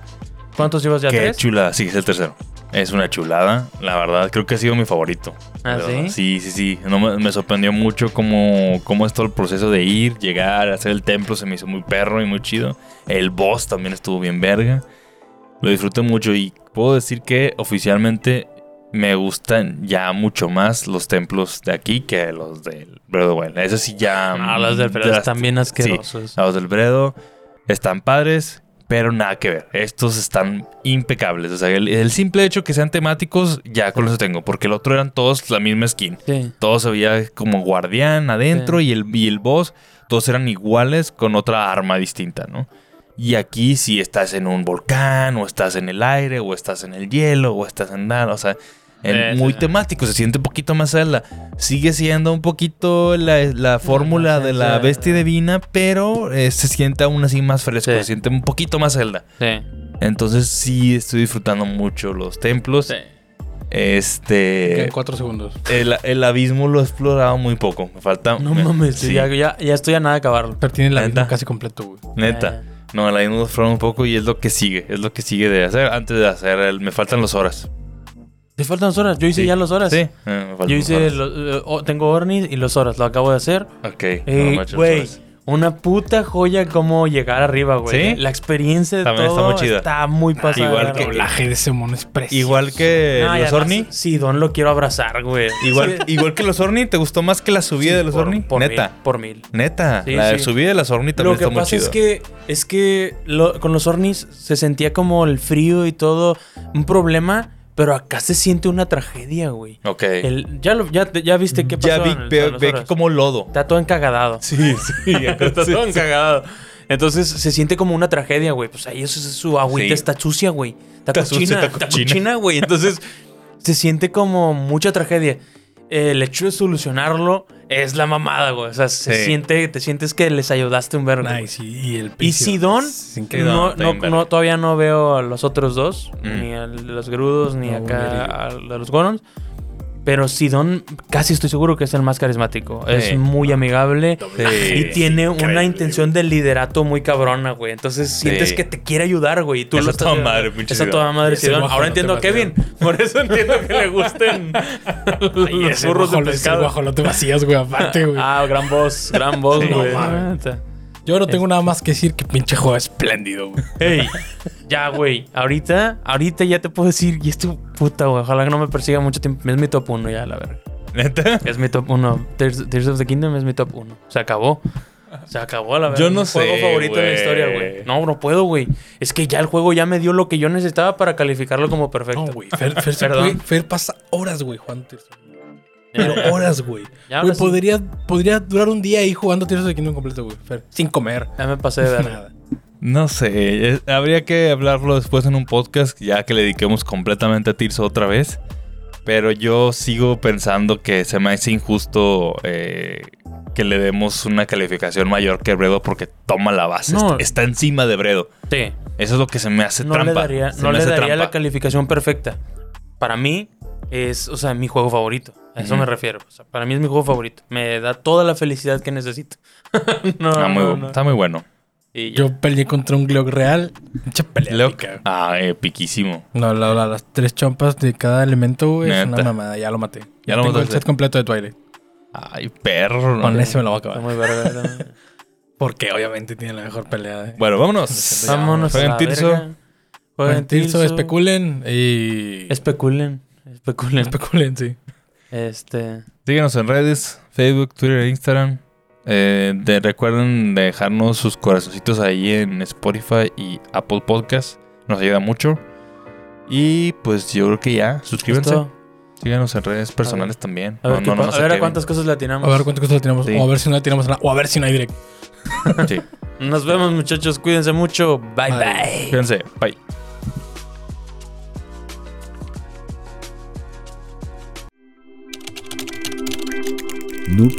¿Cuántos llevas ya? Qué ¿Tres? chulada. Sí, es el tercero. Es una chulada, la verdad. Creo que ha sido mi favorito. ¿Ah, sí? Sí, sí, sí. No, me, me sorprendió mucho cómo, cómo es todo el proceso de ir, llegar, hacer el templo. Se me hizo muy perro y muy chido. El boss también estuvo bien verga. Lo disfruté mucho y puedo decir que oficialmente me gustan ya mucho más los templos de aquí que los del Bredo Wild. Eso sí ya... Ah, los del Fredo ya- están bien sí, asquerosos. los del Bredo están padres, pero nada que ver. Estos están impecables. O sea, el, el simple hecho que sean temáticos, ya con eso tengo. Porque el otro eran todos la misma skin. Sí. Todos veía como guardián adentro Sí. y, el, y el boss, todos eran iguales con otra arma distinta, ¿no? Y aquí si estás en un volcán, o estás en el aire, o estás en el hielo, o estás en nada, o sea, en- Sí, muy sí. temático, se siente un poquito más Zelda. Sigue siendo un poquito la, la fórmula de la sí. bestia divina, pero eh, se siente aún así más fresco, Sí. se siente un poquito más Zelda. Sí. Entonces sí estoy disfrutando mucho los templos. Sí. Este... Quedan cuatro segundos. El, el abismo lo he explorado muy poco. Me falta. No me- mames, sí, ya, ya, ya estoy a nada de acabarlo. Pero tiene la Neta. misma casi completo, güey. Neta. No, el abismo lo he explorado un poco y es lo que sigue. Es lo que sigue de hacer. Antes de hacer el. Me faltan las horas. ¿Te faltan las horas? Yo hice Sí. ya las horas. Sí, eh, me faltan Yo las hice, horas. lo- eh, oh, tengo Ornis y los horas, lo acabo de hacer. Ok. Eh, las Güey, una puta joya cómo llegar arriba, güey. ¿Sí? La experiencia de También está todo muy chida. está muy pasada. igual que- El doblaje de ese mono es precioso. Igual que No, los además, Orni. Sí, Don lo quiero abrazar, güey. Igual, igual que los Orni. ¿Te gustó más que la subida Sí, de los por- Orni? por Neta. Mil, por mil. Neta. Sí, la sí. subida de las Orni también Lo que está muy pasa chido. es que, es que lo- con los Ornis se sentía como el frío y todo un problema, pero acá se siente una tragedia, güey. Ok. El- ya, lo- ya, ya viste qué pasó. ya vi, en el- ve, que como lodo. Está todo encagadado. Sí, sí. Está todo encagadado. Entonces se siente como una tragedia, güey. Pues ahí eso, es- su agüita Sí. está sucia, güey. Está, Está sucia, cochina, está está cochina, güey. Entonces se siente como mucha tragedia. El hecho de solucionarlo es la mamada, güey. O sea, se Sí. siente, te sientes que les ayudaste un. Nice. Y, y el Y piso Sidón, no, no, no, todavía no veo a los otros dos, Mm. ni a los Grudos, ni No, acá a los Gorons. Pero Sidón, casi estoy seguro que es el más carismático. Sí. Es muy amigable. Sí. Y tiene una intención de liderato muy cabrona, güey. Entonces sientes Sí. que te quiere ayudar, güey. y Tú Esa lo estás toda madre, pinche Esa Sidón. toda madre Sidón. Ahora no te entiendo a. Kevin. Por eso entiendo que le gusten los burros de guajolo- ese pescado. guajolote vacías, güey, aparte, güey. Ah, gran voz, gran voz, Sí, güey. no. Yo no tengo nada más que decir que pinche juego espléndido, güey. Ey, ya, güey. Ahorita, ahorita ya te puedo decir, y esto, puta, güey. Ojalá que no me persiga mucho tiempo. Es mi top 1 ya, la verdad. Neta. Es mi top 1. Tears, Tears of the Kingdom es mi top 1. Se acabó. Se acabó, la verdad. Yo no mi juego sé, favorito de la historia, güey. No, no puedo, güey. Es que ya el juego ya me dio lo que yo necesitaba para calificarlo como perfecto. No, güey. Fer, Fer, pasa horas, güey, jugando Tears of the Kingdom. Pero horas, güey. Güey, sí. podría, podría durar un día ahí jugando Tears of the Kingdom completo, güey. Sin comer. Ya me pasé de ver. Nada. No sé, es- habría que hablarlo después en un podcast, ya que le dediquemos completamente a Tirso otra vez. Pero yo sigo pensando que se me hace injusto eh, que le demos una calificación mayor que Bredo porque toma la base. No. Está, está encima de Bredo. Sí. Eso es lo que se me hace No trampa. le daría, no le daría trampa. la calificación perfecta. Para mí es, o sea, mi juego favorito. A eso me refiero. O sea, para mí es mi juego favorito. Me da toda la felicidad que necesito. no, Ah, muy no. Está muy bueno. Y. Yo peleé contra un Glock real. Mucha pelea. Épica. Ah, epiquísimo. No, la- la- las tres chompas de cada elemento, güey, es una mamada. Ya lo maté. Ya Ya, lo tengo el set completo de Twilight. Ay, perro. ¿no? Con ese me lo voy a Está acabar. muy verga. Porque obviamente tiene la mejor pelea. De... Bueno, vámonos. Vámonos a Jueguen la Tirso. Jueguen Tirso, Tirso. especulen y... Especulen. Especulen. Especulen, sí. Este. Síguenos en redes, Facebook, Twitter e Instagram. Eh, de- recuerden dejarnos sus corazoncitos ahí en Spotify y Apple Podcast. Nos ayuda mucho. Y pues yo creo que ya. Suscríbanse. esto- Síganos en redes personales también. A ver, No, no, a ver a cuántas cosas le atinamos. A ver cuántas cosas le tiramos. Sí. O a ver si no le tiramos nada. O a ver si no hay direct. Sí. Nos vemos, muchachos. Cuídense mucho. bye. Bye. bye. Fíjense. Bye. Noob